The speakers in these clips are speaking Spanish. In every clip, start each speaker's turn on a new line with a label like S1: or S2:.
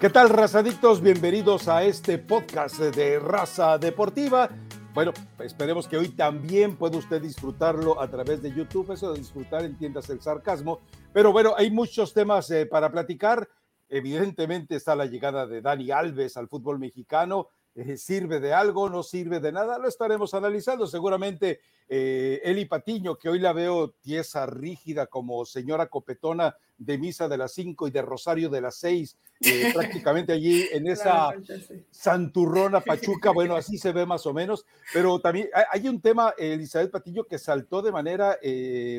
S1: ¿Qué tal, razadictos? Bienvenidos a este podcast de Raza Deportiva. Bueno, esperemos que hoy también pueda usted disfrutarlo a través de YouTube. Eso de disfrutar, entiendas el sarcasmo. Pero bueno, hay muchos temas eh, para platicar. Evidentemente está la llegada de Dani Alves al fútbol mexicano. Eh, ¿Sirve de algo? ¿No sirve de nada? Lo estaremos analizando. Seguramente eh, Eli Patiño, que hoy la veo tiesa, rígida, como señora copetona de misa de las cinco y de Rosario de las seis, eh, prácticamente allí en esa santurrona Pachuca, bueno, así se ve más o menos, pero también hay un tema, Elizabeth Patiño, que saltó de manera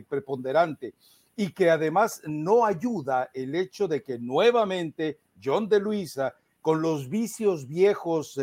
S1: preponderante y que además no ayuda el hecho de que nuevamente John de Luisa, con los vicios viejos,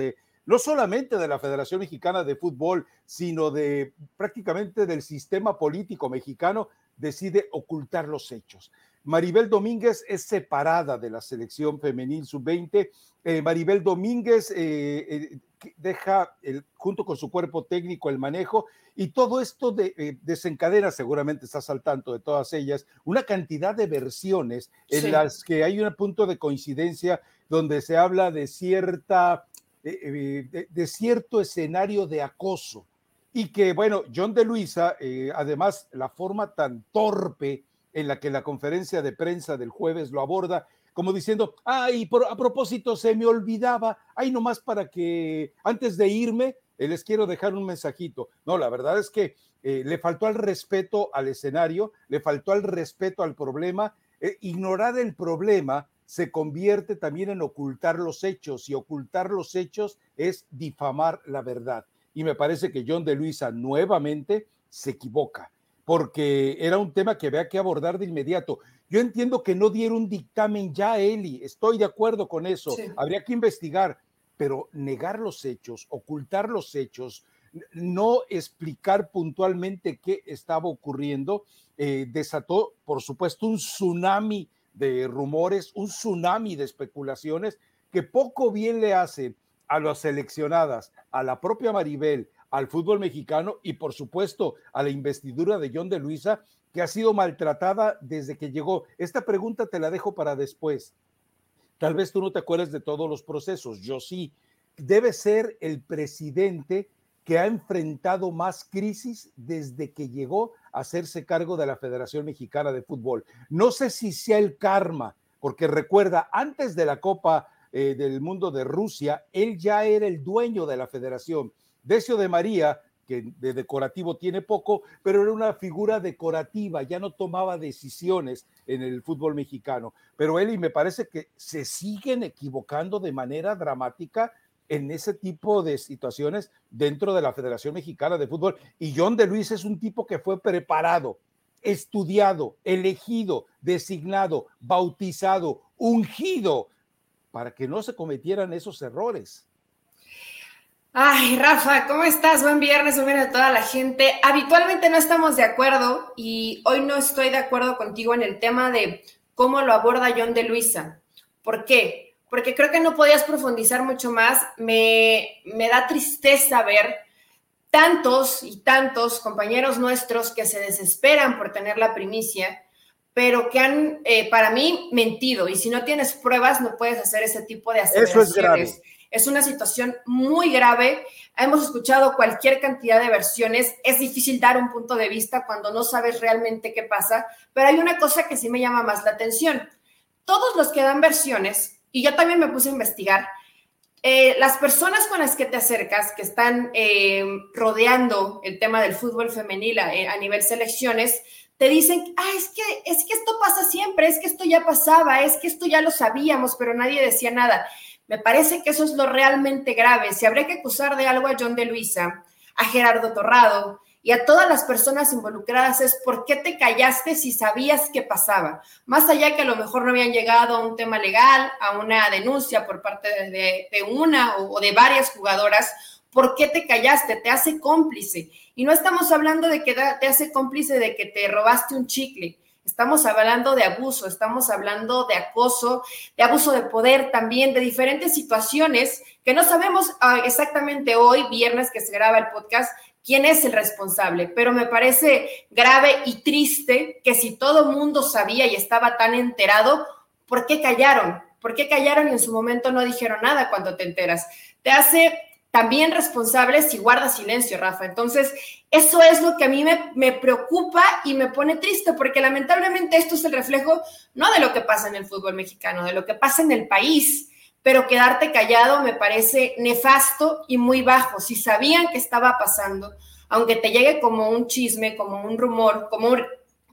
S1: no solamente de la Federación Mexicana de Fútbol, sino de prácticamente del sistema político mexicano, decide ocultar los hechos. Maribel Domínguez es separada de la selección femenil sub-20. Eh, Maribel Domínguez eh, eh, deja junto con su cuerpo técnico el manejo y todo esto desencadena, seguramente estás al tanto de todas ellas, una cantidad de versiones en las que hay un punto de coincidencia donde se habla de cierta eh, de, cierto escenario de acoso. Y que, bueno, John de Luisa, eh, además, la forma tan torpe en la que la conferencia de prensa del jueves lo aborda, como diciendo, ay, a propósito, se me olvidaba, ay, nomás para que antes de irme, eh, les quiero dejar un mensajito. No, la verdad es que le faltó al respeto al escenario, le faltó al respeto al problema, ignorar el problema se convierte también en ocultar los hechos y ocultar los hechos es difamar la verdad. Y me parece que John de Luisa nuevamente se equivoca porque era un tema que había que abordar de inmediato. Yo entiendo que no dieron un dictamen ya, Eli, estoy de acuerdo con eso, habría que investigar, pero negar los hechos, ocultar los hechos, no explicar puntualmente qué estaba ocurriendo, eh, desató, por supuesto, un tsunami de rumores, un tsunami de especulaciones que poco bien le hace a las seleccionadas, a la propia Maribel, al fútbol mexicano y por supuesto a la investidura de John de Luisa, que ha sido maltratada desde que llegó. Esta pregunta te la dejo para después. Tal vez tú no te acuerdes de todos los procesos, yo sí. Debe ser el presidente que ha enfrentado más crisis desde que llegó a hacerse cargo de la Federación Mexicana de Fútbol. No sé si sea el karma, porque recuerda, antes de la Copa eh, del Mundo de Rusia, él ya era el dueño de la federación. Decio de María, que de decorativo tiene poco, pero era una figura decorativa, ya no tomaba decisiones en el fútbol mexicano. Pero él, y me parece que se siguen equivocando de manera dramática en ese tipo de situaciones dentro de la Federación Mexicana de Fútbol. Y John de Luis es un tipo que fue preparado, estudiado, elegido, designado, bautizado, ungido, para que no se cometieran esos errores.
S2: Ay, Rafa, ¿cómo estás? Buen viernes, buen viernes a toda la gente. Habitualmente no estamos de acuerdo y hoy no estoy de acuerdo contigo en el tema de cómo lo aborda John de Luisa. ¿Por qué? Porque creo que no podías profundizar mucho más. Me, da tristeza ver tantos y tantos compañeros nuestros que se desesperan por tener la primicia, pero que han, eh, para mí, mentido. Y si no tienes pruebas, no puedes hacer ese tipo de aseveraciones. Eso es grave. Es una situación muy grave. Hemos escuchado cualquier cantidad de versiones. Es difícil dar un punto de vista cuando no sabes realmente qué pasa, pero hay una cosa que sí me llama más la atención. Todos los que dan versiones y yo también me puse a investigar. Eh, las personas con las que te acercas, que están eh, rodeando el tema del fútbol femenil eh, a, nivel selecciones, te dicen, ah, es que, es que esto pasa siempre, es que esto ya pasaba, es que esto ya lo sabíamos, pero nadie decía nada. Me parece que eso es lo realmente grave. Si habría que acusar de algo a John de Luisa, a Gerardo Torrado, y a todas las personas involucradas es por qué te callaste si sabías qué pasaba. Más allá que a lo mejor no habían llegado a un tema legal, a una denuncia por parte de, una o, de varias jugadoras, ¿por qué te callaste? Te hace cómplice. Y no estamos hablando de que te hace cómplice de que te robaste un chicle. Estamos hablando de abuso, estamos hablando de acoso, de abuso de poder también, de diferentes situaciones que no sabemos ah, exactamente hoy, viernes que se graba el podcast, quién es el responsable, pero me parece grave y triste que si todo mundo sabía y estaba tan enterado, ¿por qué callaron? ¿Por qué callaron y en su momento no dijeron nada cuando te enteras? Te hace también responsable si guarda silencio, Rafa. Entonces, eso es lo que a mí me, preocupa y me pone triste, porque lamentablemente esto es el reflejo no de lo que pasa en el fútbol mexicano, de lo que pasa en el país pero quedarte callado me parece nefasto y muy bajo. Si sabían que estaba pasando, aunque te llegue como un chisme, como un rumor, como,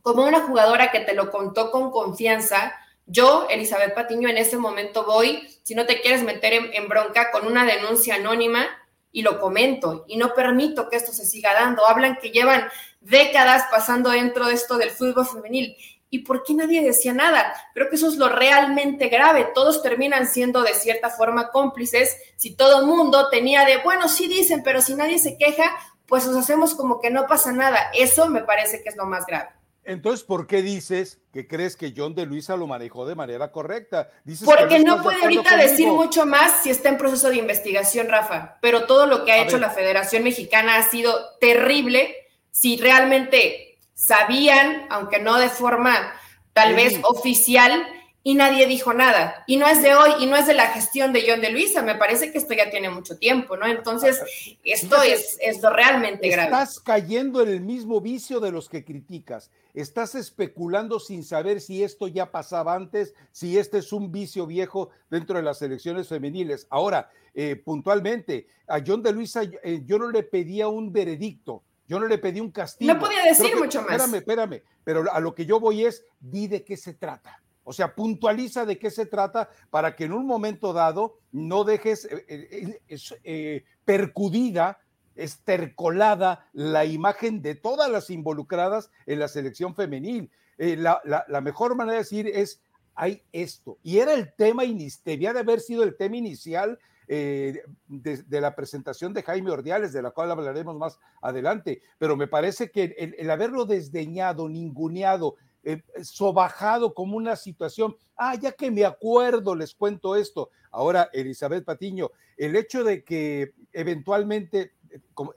S2: como una jugadora que te lo contó con confianza, yo, Elizabeth Patiño, en ese momento voy, si no te quieres meter en, en bronca, con una denuncia anónima y lo comento y no permito que esto se siga dando. Hablan que llevan décadas pasando dentro de esto del fútbol femenil ¿Y por qué nadie decía nada? Creo que eso es lo realmente grave. Todos terminan siendo de cierta forma cómplices. Si todo el mundo tenía de, bueno, sí dicen, pero si nadie se queja, pues nos hacemos como que no pasa nada. Eso me parece que es lo más grave.
S1: Entonces, ¿por qué dices que crees que John de Luisa lo manejó de manera correcta?
S2: Dices Porque no, puede ahorita decir mucho más si está en proceso de investigación, Rafa. Pero todo lo que ha hecho la Federación Mexicana ha sido terrible. Si realmente sabían, aunque no de forma tal vez oficial, y nadie dijo nada. Y no es de hoy, y no es de la gestión de John de Luisa, me parece que esto ya tiene mucho tiempo, ¿no? Entonces, esto es, es realmente grave.
S1: Estás cayendo en el mismo vicio de los que criticas. Estás especulando sin saber si esto ya pasaba antes, si este es un vicio viejo dentro de las elecciones femeniles. Ahora, eh, puntualmente, a John de Luisa eh, yo no le pedía un veredicto, yo no le pedí un castigo.
S2: No podía decir mucho más.
S1: Espérame, espérame, pero a lo que yo voy es, di de qué se trata. O sea, puntualiza de qué se trata para que en un momento dado no dejes eh, eh, eh, percudida, estercolada la imagen de todas las involucradas en la selección femenil. La, la, mejor manera de decir es, hay esto. Y era el tema, debía de haber sido el tema inicial eh, de, la presentación de Jaime Ordiales, de la cual hablaremos más adelante, pero me parece que el, haberlo desdeñado, ninguneado, eh, sobajado como una situación, ah, ya que me acuerdo, les cuento esto. Ahora, Elizabeth Patiño, el hecho de que eventualmente,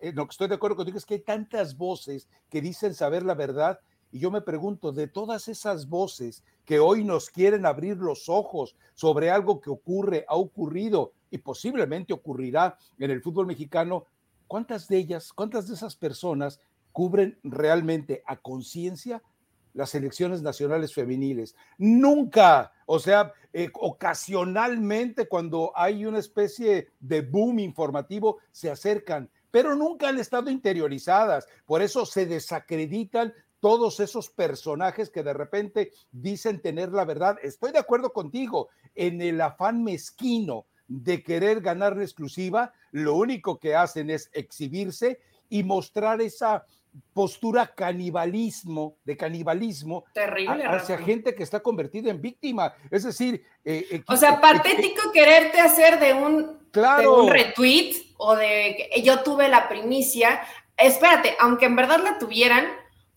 S1: eh, lo que estoy de acuerdo contigo es que hay tantas voces que dicen saber la verdad, y yo me pregunto, de todas esas voces que hoy nos quieren abrir los ojos sobre algo que ocurre, ha ocurrido y posiblemente ocurrirá en el fútbol mexicano, ¿cuántas de ellas, cuántas de esas personas cubren realmente a conciencia las elecciones nacionales femeniles. Nunca, o sea, eh, ocasionalmente cuando hay una especie de boom informativo, se acercan, pero nunca han estado interiorizadas. Por eso se desacreditan todos esos personajes que de repente dicen tener la verdad. Estoy de acuerdo contigo en el afán mezquino de querer ganar la exclusiva, lo único que hacen es exhibirse y mostrar esa postura canibalismo, de canibalismo
S2: Terrible,
S1: hacia gente que está convertida en víctima. Es decir,
S2: eh, eh, o sea, patético quererte hacer de un, claro. un retweet o de yo tuve la primicia. Espérate, aunque en verdad la tuvieran,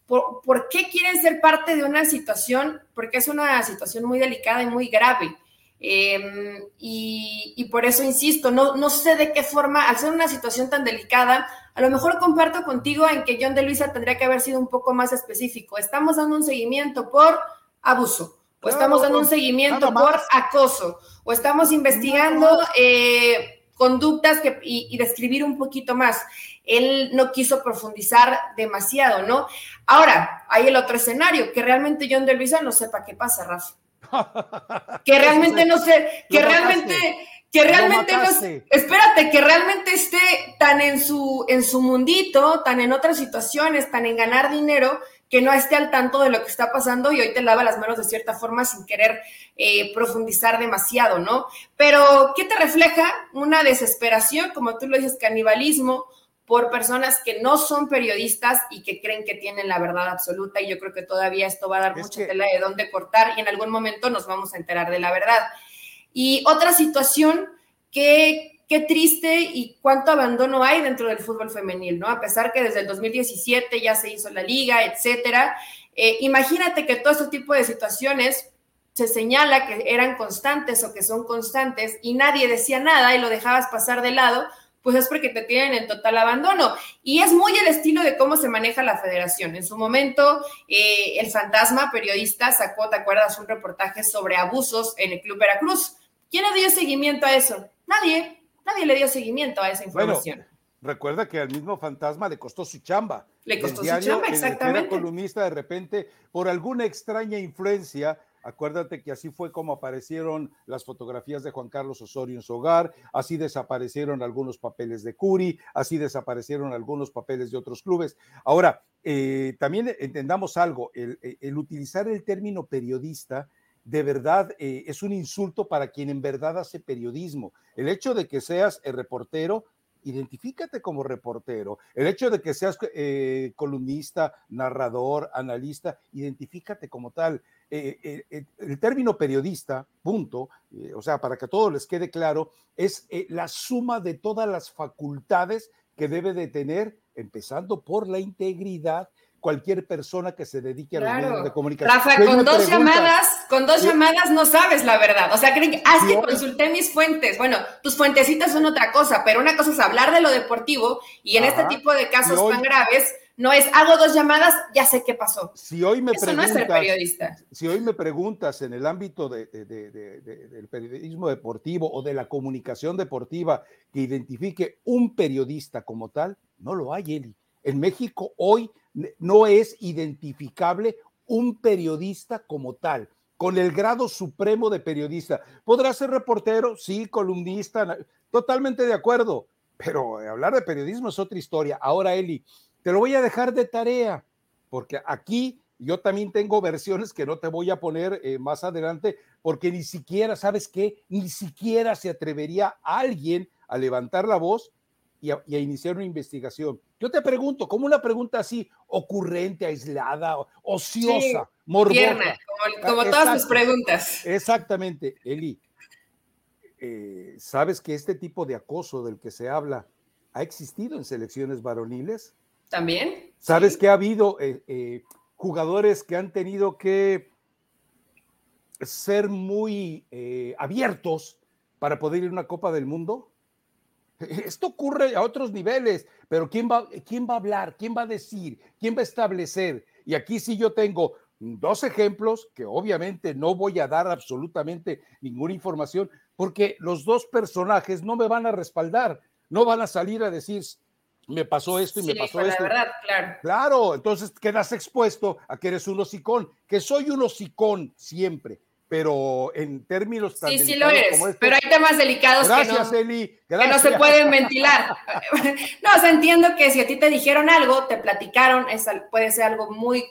S2: ¿por, ¿por qué quieren ser parte de una situación? Porque es una situación muy delicada y muy grave Em, y, por eso insisto, no, no sé de qué forma, al ser una situación tan delicada, a lo mejor comparto contigo en que John de Luisa tendría que haber sido un poco más específico. Estamos dando un seguimiento por abuso, o estamos dando un seguimiento por acoso, o estamos investigando eh, conductas que, y, y describir un poquito más. Él no quiso profundizar demasiado, ¿no? Ahora, hay el otro escenario, que realmente John de Luisa no sepa qué pasa, Rafa que realmente no sé, que realmente, que realmente no, espérate, que realmente esté tan en su, en su mundito, tan en otras situaciones, tan en ganar dinero, que no esté al tanto de lo que está pasando y hoy te lava las manos de cierta forma sin querer eh, profundizar demasiado, ¿no? Pero, ¿qué te refleja? Una desesperación, como tú lo dices, canibalismo, por personas que no son periodistas y que creen que tienen la verdad absoluta y yo creo que todavía esto va a dar mucha tela de dónde cortar y en algún momento nos vamos a enterar de la verdad. Y otra situación que qué triste y cuánto abandono hay dentro del fútbol femenil, ¿no? A pesar que desde el 2017 ya se hizo la liga, etcétera. Eh, imagínate que todo este tipo de situaciones se señala que eran constantes o que son constantes y nadie decía nada y lo dejabas pasar de lado pues es porque te tienen en total abandono. Y es muy el estilo de cómo se maneja la federación. En su momento, eh, el fantasma periodista sacó, ¿te acuerdas?, un reportaje sobre abusos en el Club Veracruz. ¿Quién le dio seguimiento a eso? Nadie, nadie le dio seguimiento a esa información.
S1: recuerda que al mismo fantasma le costó su chamba.
S2: Le costó su chamba, exactamente.
S1: Era columnista de repente, por alguna extraña influencia, Acuérdate que así fue como aparecieron las fotografías de Juan Carlos Osorio en su hogar, así desaparecieron algunos papeles de Curi, así desaparecieron algunos papeles de otros clubes. Ahora, eh, también entendamos algo, el, utilizar el término periodista de verdad eh, es un insulto para quien en verdad hace periodismo. El hecho de que seas el reportero identifícate como reportero. El hecho de que seas eh, columnista, narrador, analista, identifícate como tal. Eh, eh, el término periodista, punto, o sea, para que a todos les quede claro, es la suma de todas las facultades que debe de tener, empezando por la integridad, cualquier persona que se dedique a los medios de comunicación.
S2: Rafa, con dos llamadas, con dos llamadas no sabes la verdad. O sea, creen que, ah, que consulté mis fuentes. Bueno, tus fuentecitas son otra cosa, pero una cosa es hablar de lo deportivo y en este tipo de casos tan graves, no es hago dos llamadas, ya sé qué pasó.
S1: Si hoy me Eso no es periodista. Si hoy me preguntas en el ámbito del periodismo deportivo o de la comunicación deportiva que identifique un periodista como tal, no lo hay, Eli. En México hoy no es identificable un periodista como tal, con el grado supremo de periodista. Podrá ser reportero, sí, columnista, totalmente de acuerdo, pero hablar de periodismo es otra historia. Ahora, Eli, te lo voy a dejar de tarea, porque aquí yo también tengo versiones que no te voy a poner eh, más adelante, porque ni siquiera, ¿sabes qué? Ni siquiera se atrevería alguien a levantar la voz y a, iniciar una investigación. Yo te pregunto, como una pregunta así ocurrente, aislada, ociosa, morbosa.
S2: como, todas tus preguntas.
S1: Exactamente, Eli. Eh, ¿Sabes que este tipo de acoso del que se habla ha existido en selecciones varoniles?
S2: También.
S1: ¿Sabes que ha habido eh, eh, jugadores que han tenido que ser muy abiertos para poder ir a una Copa del Mundo? Esto ocurre a otros niveles, pero ¿quién va, ¿quién va a hablar? ¿Quién va a decir? ¿Quién va a establecer? Y aquí sí yo tengo dos ejemplos que obviamente no voy a dar absolutamente ninguna información porque los dos personajes no me van a respaldar, no van a salir a decir, me pasó esto y me pasó esto.
S2: La verdad, claro.
S1: Claro, entonces quedas expuesto a que eres un hocicón, que soy un hocicón siempre pero en términos
S2: tan Sí, sí lo eres, este pero hay temas delicados que, no, que no se pueden ventilar. no, o sea, entiendo que si a ti te dijeron algo, te platicaron, es, puede ser algo muy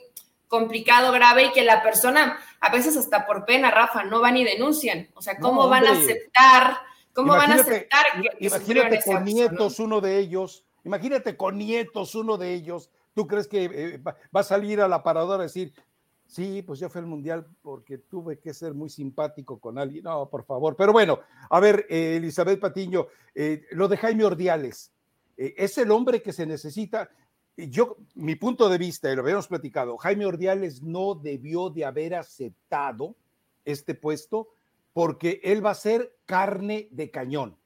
S2: complicado, grave y que la persona, a veces hasta por pena, Rafa, no van y denuncian. O sea, ¿cómo van a aceptar? ¿Cómo van a aceptar
S1: que, Imagínate con nietos uno de ellos, imagínate con nietos uno de ellos, ¿tú crees que eh, va a salir a la paradora a decir, Sí, pues yo fui al mundial porque tuve que ser muy simpático con alguien. No, por favor. Pero bueno, a ver, eh, Elizabeth Patiño, eh, lo de Jaime Ordiales, eh, es el hombre que se necesita. Yo, mi punto de vista, y lo habíamos platicado, Jaime Ordiales no debió de haber aceptado este puesto porque él va a ser carne de cañón.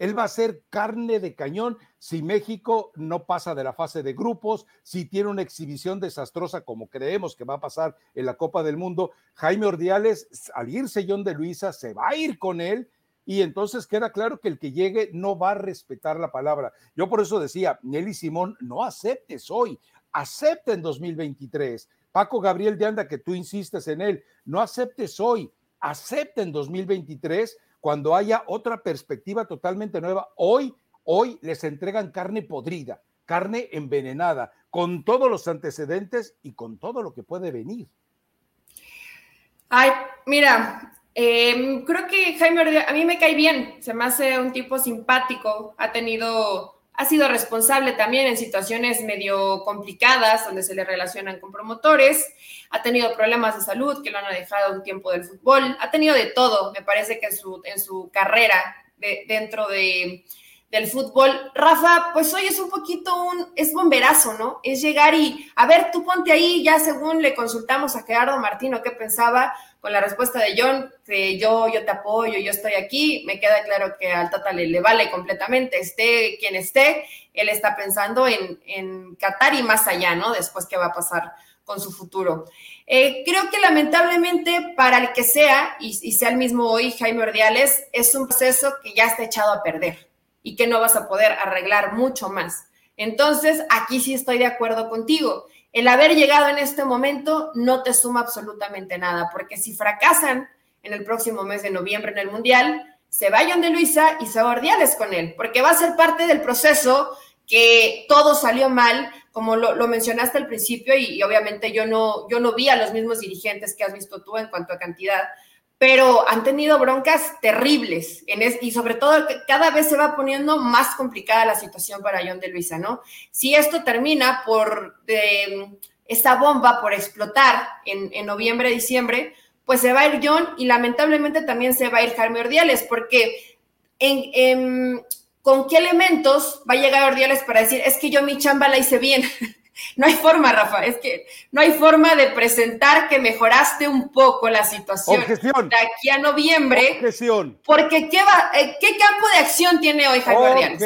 S1: Él va a ser carne de cañón si México no pasa de la fase de grupos, si tiene una exhibición desastrosa como creemos que va a pasar en la Copa del Mundo. Jaime Ordiales, al irse John de Luisa, se va a ir con él y entonces queda claro que el que llegue no va a respetar la palabra. Yo por eso decía, Nelly Simón, no aceptes hoy, acepta en 2023. Paco Gabriel de Anda, que tú insistes en él, no aceptes hoy, acepta en 2023 cuando haya otra perspectiva totalmente nueva. Hoy, hoy les entregan carne podrida, carne envenenada, con todos los antecedentes y con todo lo que puede venir.
S2: Ay, mira, em, creo que Jaime a mí me cae bien, se me hace un tipo simpático, ha tenido ha sido responsable también en situaciones medio complicadas donde se le relacionan con promotores, ha tenido problemas de salud que lo han dejado un tiempo del fútbol, ha tenido de todo, me parece que en su, en su carrera dentro de, del fútbol. Rafa, pues hoy es un poquito un, es bomberazo, ¿no? Es llegar y, a ver, tú ponte ahí, ya según le consultamos a Gerardo Martino qué pensaba, con la respuesta de John, que yo, yo te apoyo, yo estoy aquí, me queda claro que al Tata le, vale completamente, esté quien esté, él está pensando en, en Qatar y más allá, ¿no? Después qué va a pasar con su futuro. Eh, creo que lamentablemente para el que sea, y, y, sea el mismo hoy, Jaime Ordiales, es un proceso que ya está echado a perder y que no vas a poder arreglar mucho más. Entonces, aquí sí estoy de acuerdo contigo. El haber llegado en este momento no te suma absolutamente nada, porque si fracasan en el próximo mes de noviembre en el Mundial, se vayan de Luisa y se Ordiales con él, porque va a ser parte del proceso que todo salió mal, como lo, mencionaste al principio, y, obviamente yo no, yo no vi a los mismos dirigentes que has visto tú en cuanto a cantidad, pero han tenido broncas terribles y sobre todo cada vez se va poniendo más complicada la situación para John de Luisa, ¿no? Si esto termina por esta bomba por explotar en, noviembre, diciembre, pues se va a ir John y lamentablemente también se va a ir Jaime Ordiales, porque ¿con qué elementos va a llegar Ordiales para decir, es que yo mi chamba la hice bien? No hay forma, Rafa, es que no hay forma de presentar que mejoraste un poco la situación
S1: Objeción.
S2: de aquí a noviembre.
S1: Objeción.
S2: Porque ¿qué, va, eh, ¿qué campo de acción tiene hoy Jaime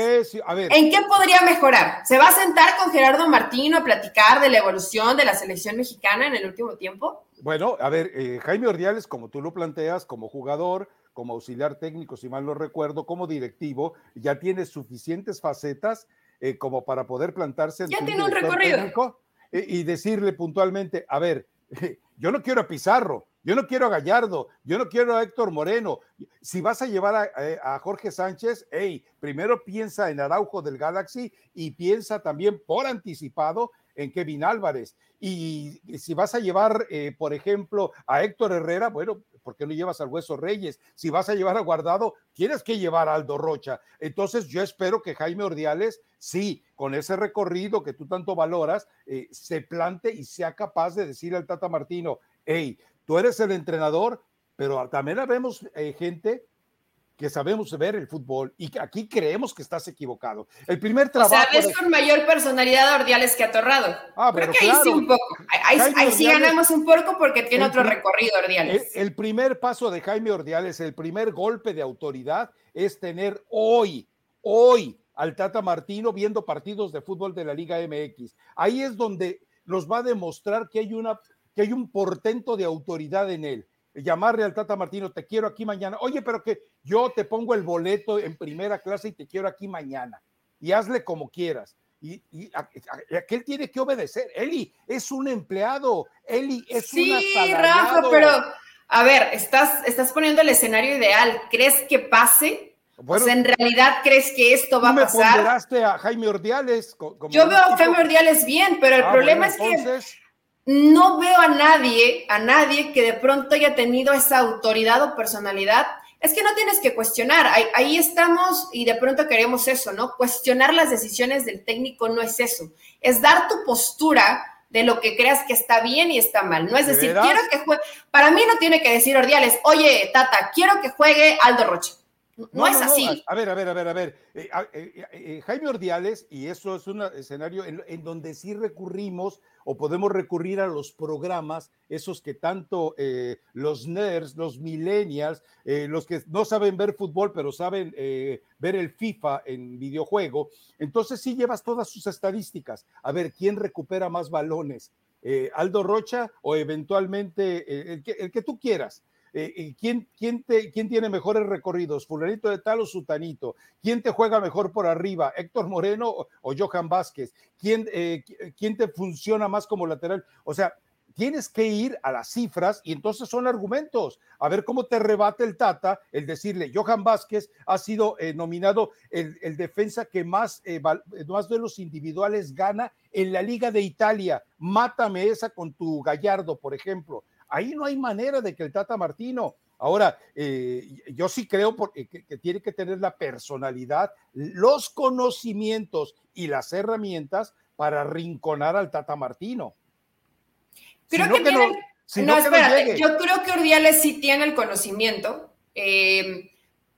S2: ¿En qué podría mejorar? ¿Se va a sentar con Gerardo Martino a platicar de la evolución de la selección mexicana en el último tiempo?
S1: Bueno, a ver, eh, Jaime Ordiales, como tú lo planteas, como jugador, como auxiliar técnico, si mal no recuerdo, como directivo, ya tiene suficientes facetas eh, como para poder plantarse
S2: ya tiene un recorrido.
S1: y decirle puntualmente, a ver, yo no quiero a Pizarro, yo no quiero a Gallardo, yo no quiero a Héctor Moreno. Si vas a llevar a, eh, a, Jorge Sánchez, hey, primero piensa en Araujo del Galaxy y piensa también por anticipado en Kevin Álvarez. Y si vas a llevar, eh, por ejemplo, a Héctor Herrera, bueno, ¿por qué no llevas al Hueso Reyes? Si vas a llevar a Guardado, tienes que llevar a Aldo Rocha. Entonces yo espero que Jaime Ordiales, sí, con ese recorrido que tú tanto valoras, eh, se plante y sea capaz de decir al Tata Martino, hey, tú eres el entrenador, pero también vemos eh, gente que sabemos ver el fútbol y que aquí creemos que estás equivocado. El primer trabajo.
S2: O sea, ves con mayor personalidad a Ordiales que Atorrado. Ah, pero que ahí sí un poco. Ahí, sí ganamos un poco porque tiene otro recorrido Ordiales.
S1: El, el, primer paso de Jaime Ordiales, el primer golpe de autoridad es tener hoy, hoy al Tata Martino viendo partidos de fútbol de la Liga MX. Ahí es donde nos va a demostrar que hay una que hay un portento de autoridad en él llamarle al Tata Martino, te quiero aquí mañana. Oye, pero que yo te pongo el boleto en primera clase y te quiero aquí mañana. Y hazle como quieras. Y, aquel tiene que obedecer. Eli es un empleado. Eli es un Sí,
S2: Rafa, pero a ver, estás, estás poniendo el escenario ideal. ¿Crees que pase? Bueno, ¿en realidad crees que esto va a pasar?
S1: ponderaste a Jaime Ordiales.
S2: Yo veo a Jaime Ordiales bien, pero el ah, problema es que no veo a nadie, a nadie que de pronto haya tenido esa autoridad o personalidad. Es que no tienes que cuestionar, ahí, estamos y de pronto queremos eso, ¿no? Cuestionar las decisiones del técnico no es eso, es dar tu postura de lo que creas que está bien y está mal. No es decir, quiero que juegue, para mí no tiene que decir Ordiales, oye, Tata, quiero que juegue Aldo Rocha. No, es así.
S1: A ver, a ver, a ver, a ver. Eh, eh, eh, Jaime Ordiales, y eso es un escenario en donde sí recurrimos o podemos recurrir a los programas, esos que tanto los nerds, los millennials, los que no saben ver fútbol, pero saben ver el FIFA en videojuego, entonces sí llevas todas sus estadísticas. A ver, ¿quién recupera más balones? Aldo Rocha o eventualmente el que tú quieras. Eh, eh, ¿quién, quién, te, ¿quién tiene mejores recorridos? ¿Fulanito de tal o Sutanito? ¿Quién te juega mejor por arriba? ¿Héctor Moreno o, Johan Vázquez? ¿Quién, eh, ¿Quién te funciona más como lateral? O sea, tienes que ir a las cifras y entonces son argumentos. A ver cómo te rebate el Tata el decirle, Johan Vázquez ha sido nominado el, defensa que más, eh, más de los individuales gana en la Liga de Italia. Mátame esa con tu Gallardo, por ejemplo. Ahí no hay manera de que el Tata Martino. Ahora, eh, yo sí creo que, tiene que tener la personalidad, los conocimientos y las herramientas para rinconar al Tata Martino.
S2: Creo que, no, espérate, yo creo que Urdiales sí tiene el conocimiento, eh,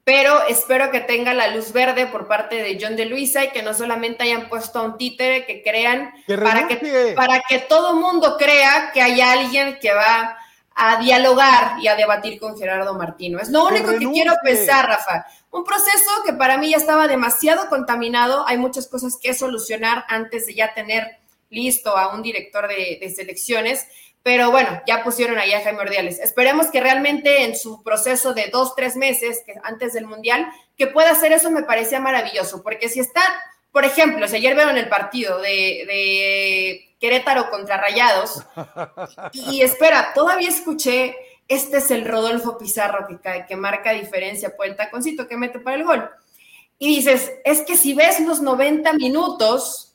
S2: pero espero que tenga la luz verde por parte de John de Luisa y que no solamente hayan puesto a un títere, que crean, para, que, para que todo mundo crea que hay alguien que va a dialogar y a debatir con Gerardo Martino. Es lo único que, quiero pensar, Rafa. Un proceso que para mí ya estaba demasiado contaminado. Hay muchas cosas que solucionar antes de ya tener listo a un director de, de selecciones. Pero bueno, ya pusieron ahí a Jaime Ordiales. Esperemos que realmente en su proceso de dos, tres meses que antes del Mundial, que pueda hacer eso me parecía maravilloso, porque si está, por ejemplo, si ayer vieron el partido de, Querétaro contra Rayados, y, espera, todavía escuché, este es el Rodolfo Pizarro que, que marca diferencia por el taconcito que mete para el gol. Y dices, es que si ves los 90 minutos,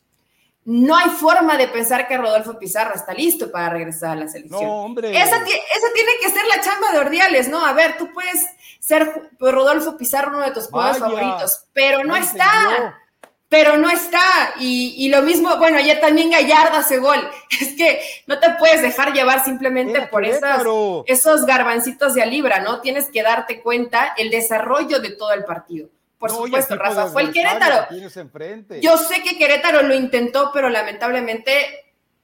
S2: no hay forma de pensar que Rodolfo Pizarro está listo para regresar a la selección.
S1: No, hombre.
S2: Esa, tiene que ser la chamba de Ordiales, ¿no? A ver, tú puedes ser Rodolfo Pizarro uno de tus jugadores favoritos, pero no está. Pero no está. Y, lo mismo, bueno, ayer también Gallardo hace gol. Es que no te puedes dejar llevar simplemente por esas, esos garbancitos de a libra, ¿no? Tienes que darte cuenta el desarrollo de todo el partido. Por supuesto, Rafa, fue el Querétaro. Yo sé que Querétaro lo intentó, pero lamentablemente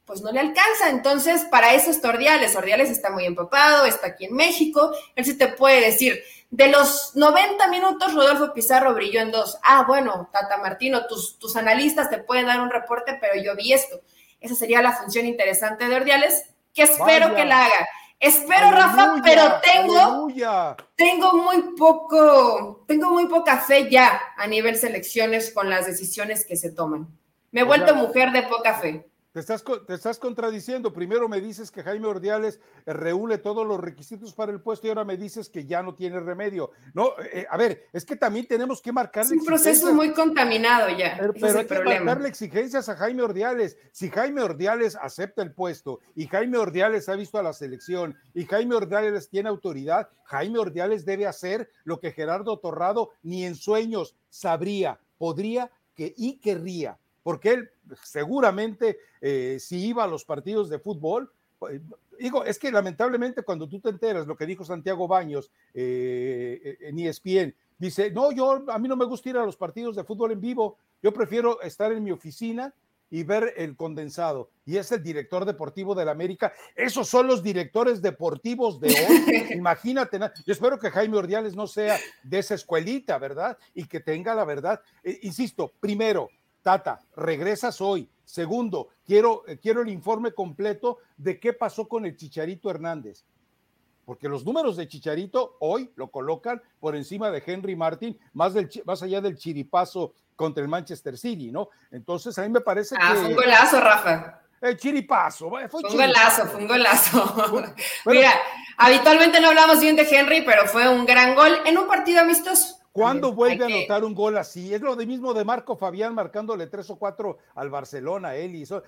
S2: pues no le alcanza. Entonces, para eso está Ordiales. Ordiales está muy empapado, está aquí en México. Él sí te puede decir, de los 90 minutos, Rodolfo Pizarro brilló en dos. Ah, bueno, Tata Martino, tus, tus analistas te pueden dar un reporte, pero yo vi esto. Esa sería la función interesante de Ordiales, que espero que la haga. Espero, Rafa, pero tengo, tengo muy poco, tengo muy poca fe ya a nivel selecciones con las decisiones que se toman. Me he vuelto mujer de poca fe.
S1: Te estás, te estás contradiciendo. Primero me dices que Jaime Ordiales eh, reúne todos los requisitos para el puesto y ahora me dices que ya no tiene remedio. No, eh, a ver, es que también tenemos que marcarle.
S2: Es un proceso muy contaminado ya.
S1: Pero, hay que marcarle exigencias a Jaime Ordiales. Si Jaime Ordiales acepta el puesto y Jaime Ordiales ha visto a la selección y Jaime Ordiales tiene autoridad, Jaime Ordiales debe hacer lo que Gerardo Torrado ni en sueños sabría, podría que y querría porque él seguramente eh, si iba a los partidos de fútbol, pues, digo, es que lamentablemente cuando tú te enteras lo que dijo Santiago Baños eh, en ESPN, dice, no, yo a mí no me gusta ir a los partidos de fútbol en vivo, yo prefiero estar en mi oficina y ver el condensado. Y es el director deportivo de la América. Esos son los directores deportivos de hoy. Imagínate. Yo espero que Jaime Ordiales no sea de esa escuelita, ¿verdad? Y que tenga la verdad. Eh, insisto, primero, Tata, regresas hoy. Segundo, quiero, eh, quiero el informe completo de qué pasó con el Chicharito Hernández. Porque los números de Chicharito hoy lo colocan por encima de Henry Martin, más, del, más allá del chiripazo contra el Manchester City, ¿no? Entonces a mí me parece
S2: ah,
S1: que.
S2: Fue un golazo, Rafa.
S1: El chiripazo. Fue,
S2: fue un golazo, fue un golazo. Mira, habitualmente no hablamos bien de Henry, pero fue un gran gol en un partido amistoso.
S1: ¿Cuándo vuelve a anotar un gol así? Es lo de mismo de Marco Fabián marcándole tres o cuatro al Barcelona, Eli. Son,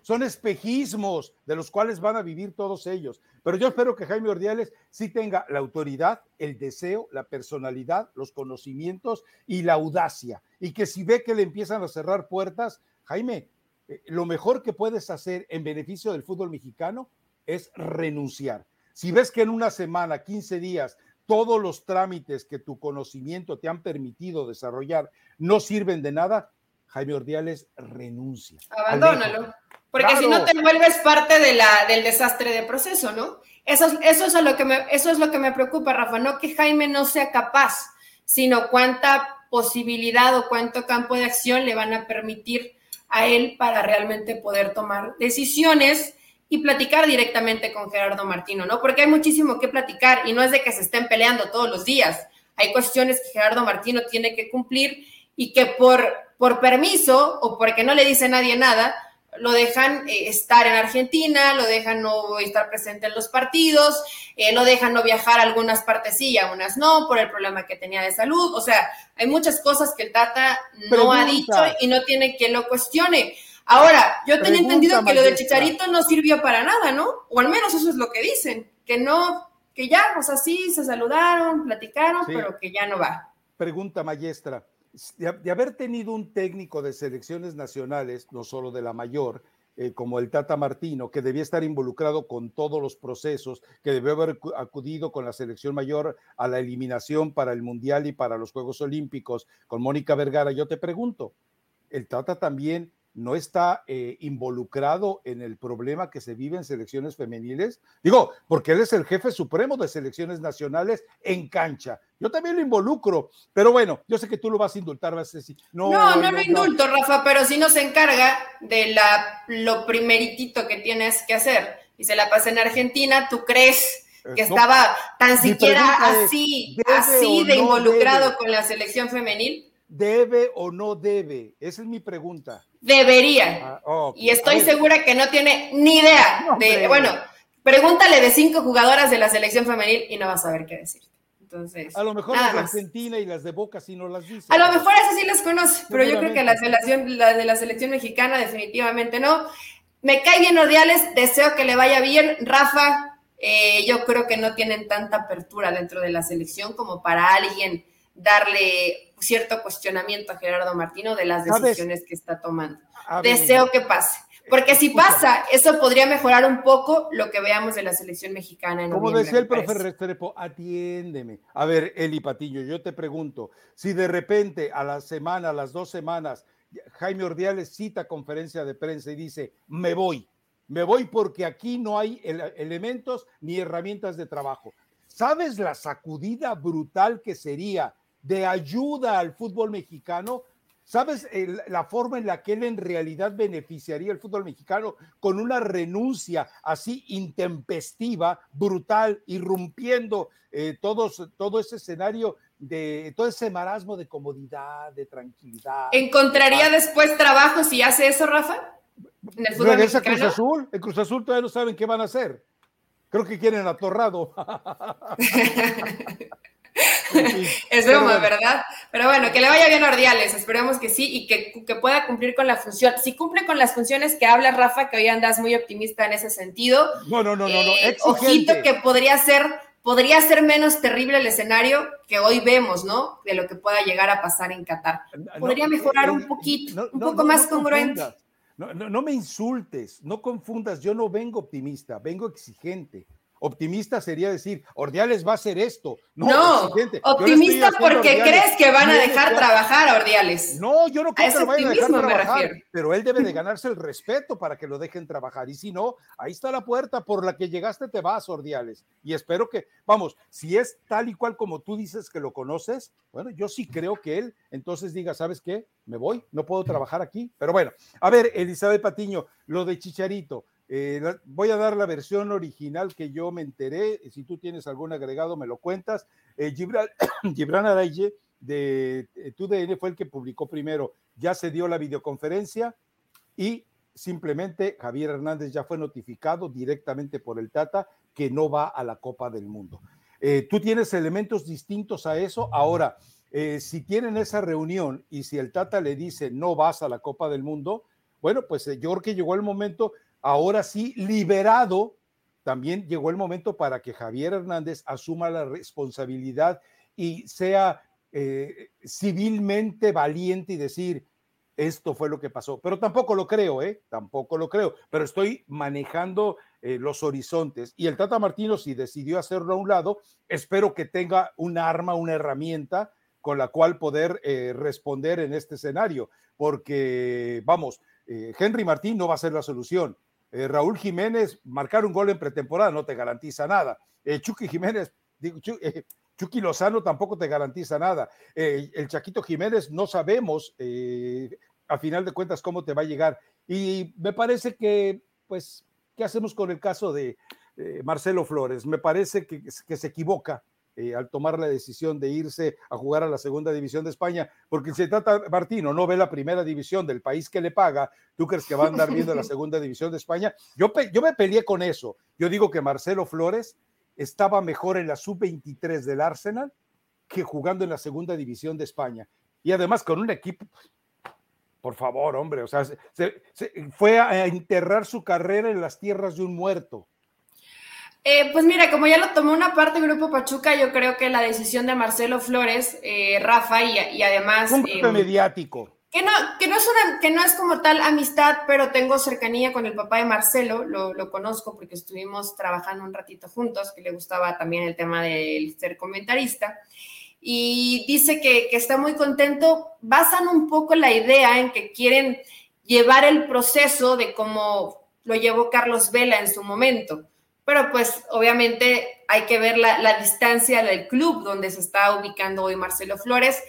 S1: son, espejismos de los cuales van a vivir todos ellos. Pero yo espero que Jaime Ordiales sí tenga la autoridad, el deseo, la personalidad, los conocimientos y la audacia. Y que si ve que le empiezan a cerrar puertas, Jaime, eh, lo mejor que puedes hacer en beneficio del fútbol mexicano es renunciar. Si ves que en una semana, 15 días, todos los trámites que tu conocimiento te han permitido desarrollar no sirven de nada, Jaime Ordiales renuncia.
S2: Abandónalo. Porque si no te vuelves parte de la, del desastre de proceso, ¿no? Eso, eso, es lo que me, eso es lo que me preocupa, Rafa, no que Jaime no sea capaz, sino cuánta posibilidad o cuánto campo de acción le van a permitir a él para realmente poder tomar decisiones y platicar directamente con Gerardo Martino, ¿no? Porque hay muchísimo que platicar y no es de que se estén peleando todos los días. Hay cuestiones que Gerardo Martino tiene que cumplir y que por, por permiso o porque no le dice nadie nada, lo dejan eh, estar en Argentina, lo dejan no estar presente en los partidos, eh, lo dejan no viajar a algunas partes sí, a unas no, por el problema que tenía de salud. O sea, hay muchas cosas que el Tata no ha dicho y no tiene quien lo cuestione. Ahora, yo tenía entendido que lo de Chicharito no sirvió para nada, ¿no? O al menos eso es lo que dicen, que no, que ya, o sea, sí, se saludaron, platicaron, pero que ya no va.
S1: Pregunta, maestra. De, haber tenido un técnico de selecciones nacionales, no solo de la mayor, eh, como el Tata Martino, que debía estar involucrado con todos los procesos, que debió haber acudido con la selección mayor a la eliminación para el Mundial y para los Juegos Olímpicos, con Mónica Vergara, yo te pregunto, ¿el Tata también no está eh, involucrado en el problema que se vive en selecciones femeniles? Digo, porque él es el jefe supremo de selecciones nacionales en cancha. Yo también lo involucro, pero bueno, yo sé que tú lo vas a indultar, vas a decir,
S2: no, no, no, lo indulto, Rafa, pero si no se encarga de la, lo primeritito que tienes que hacer y se la pasa en Argentina, ¿tú crees que eh, estaba tan siquiera así, así de involucrado con la selección femenil?
S1: ¿Debe o no debe? Esa es mi pregunta.
S2: Debería. Ah, y estoy segura que no tiene ni idea de, bueno, pregúntale de cinco jugadoras de la selección femenil y no vas a saber qué decir. Entonces,
S1: a lo mejor las de Argentina y las de Boca sí no las dice.
S2: A lo mejor esas sí las conoce, pero yo creo que la selección, la de la selección mexicana definitivamente no. Me cae bien Ordiales, deseo que le vaya bien. Rafa, eh, yo creo que no tienen tanta apertura dentro de la selección como para alguien darle cierto cuestionamiento a Gerardo Martino de las decisiones que está tomando. Deseo que pase. Porque si pasa, eso podría mejorar un poco lo que veamos de la selección mexicana. En
S1: Como decía el profe Restrepo, atiéndeme. A ver, Eli Patiño, yo te pregunto, si de repente a la semana, a las dos semanas, Jaime Ordiales cita conferencia de prensa y dice, me voy, me voy porque aquí no hay elementos ni herramientas de trabajo. ¿Sabes la sacudida brutal que sería de ayuda al fútbol mexicano. ¿Sabes la forma en la que él en realidad beneficiaría al fútbol mexicano con una renuncia así intempestiva, brutal, irrumpiendo eh, todos, todo ese escenario de todo ese marasmo de comodidad, de tranquilidad?
S2: ¿Encontraría después trabajo si hace eso, Rafa?
S1: ¿En el fútbol mexicano? Cruz Azul. En Cruz Azul todavía no saben qué van a hacer. Creo que quieren atorrado.
S2: es broma, ¿verdad? Pero bueno, que le vaya bien a Ordiales, esperemos que sí y que, pueda cumplir con la función. Si cumple con las funciones que habla Rafa, que hoy andas muy optimista en ese sentido.
S1: No, no, no, no, no.
S2: Eh, ojito que podría ser, podría ser menos terrible el escenario que hoy vemos, ¿no? De lo que pueda llegar a pasar en Qatar. Podría mejorar un poquito, un poco más congruente.
S1: No, no, me insultes, no confundas, yo no vengo optimista, vengo exigente. Optimista sería decir, Ordiales va a hacer esto.
S2: No, optimista porque crees que van a dejar trabajar a Ordiales.
S1: No, yo no creo que lo vayan a dejar trabajar, pero él debe de ganarse el respeto para que lo dejen trabajar. Y si no, ahí está la puerta por la que llegaste, te vas, Ordiales. Y espero que, vamos, si es tal y cual como tú dices que lo conoces, bueno, yo sí creo que él entonces diga, ¿sabes qué? Me voy, no puedo trabajar aquí. Pero bueno, a ver, Elizabeth Patiño, lo de Chicharito. Eh, voy a dar la versión original que yo me enteré. Si tú tienes algún agregado, me lo cuentas. Eh, Gibran, Gibran Araye de eh, TUDN fue el que publicó primero. Ya se dio la videoconferencia y simplemente Javier Hernández ya fue notificado directamente por el Tata que no va a la Copa del Mundo. Eh, tú tienes elementos distintos a eso. Ahora, si tienen esa reunión y si el Tata le dice no vas a la Copa del Mundo, bueno, pues yo creo que llegó el momento ahora sí, liberado, también llegó el momento para que Javier Hernández asuma la responsabilidad y sea eh, civilmente valiente y decir, esto fue lo que pasó. Pero tampoco lo creo, ¿eh? Tampoco lo creo. Pero estoy manejando eh, los horizontes. Y el Tata Martino, si decidió hacerlo a un lado, espero que tenga un arma, una herramienta con la cual poder eh, responder en este escenario. Porque, vamos, Henry Martín no va a ser la solución. Eh, Raúl Jiménez, marcar un gol en pretemporada no te garantiza nada. Eh, Chucky Jiménez, digo, eh, Chucky Lozano tampoco te garantiza nada. el Chaquito Jiménez no sabemos a final de cuentas cómo te va a llegar. Y me parece que, pues, ¿qué hacemos con el caso de Marcelo Flores? Me parece que, que se equivoca eh, al tomar la decisión de irse a jugar a la segunda división de España, porque si trata Martino, no ve la primera división del país que le paga, tú crees que va a andar viendo la segunda división de España. Yo, yo me peleé con eso. Yo digo que Marcelo Flores estaba mejor en la sub-23 del Arsenal que jugando en la segunda división de España. Y además con un equipo, por favor, hombre, o sea, fue a enterrar su carrera en las tierras de un muerto.
S2: Eh, pues mira, como ya lo tomó una parte Grupo Pachuca, yo creo que la decisión de Marcelo Flores, eh, Rafa y, además...
S1: Un eh, mediático.
S2: Que no, que, no es una, que no es como tal amistad, pero tengo cercanía con el papá de Marcelo, lo, lo, conozco porque estuvimos trabajando un ratito juntos, que le gustaba también el tema del ser comentarista. Y dice que, que está muy contento. Basan un poco la idea en que quieren llevar el proceso de cómo lo llevó Carlos Vela en su momento. Pero pues obviamente hay que ver la, la distancia del club donde se está ubicando hoy Marcelo Flores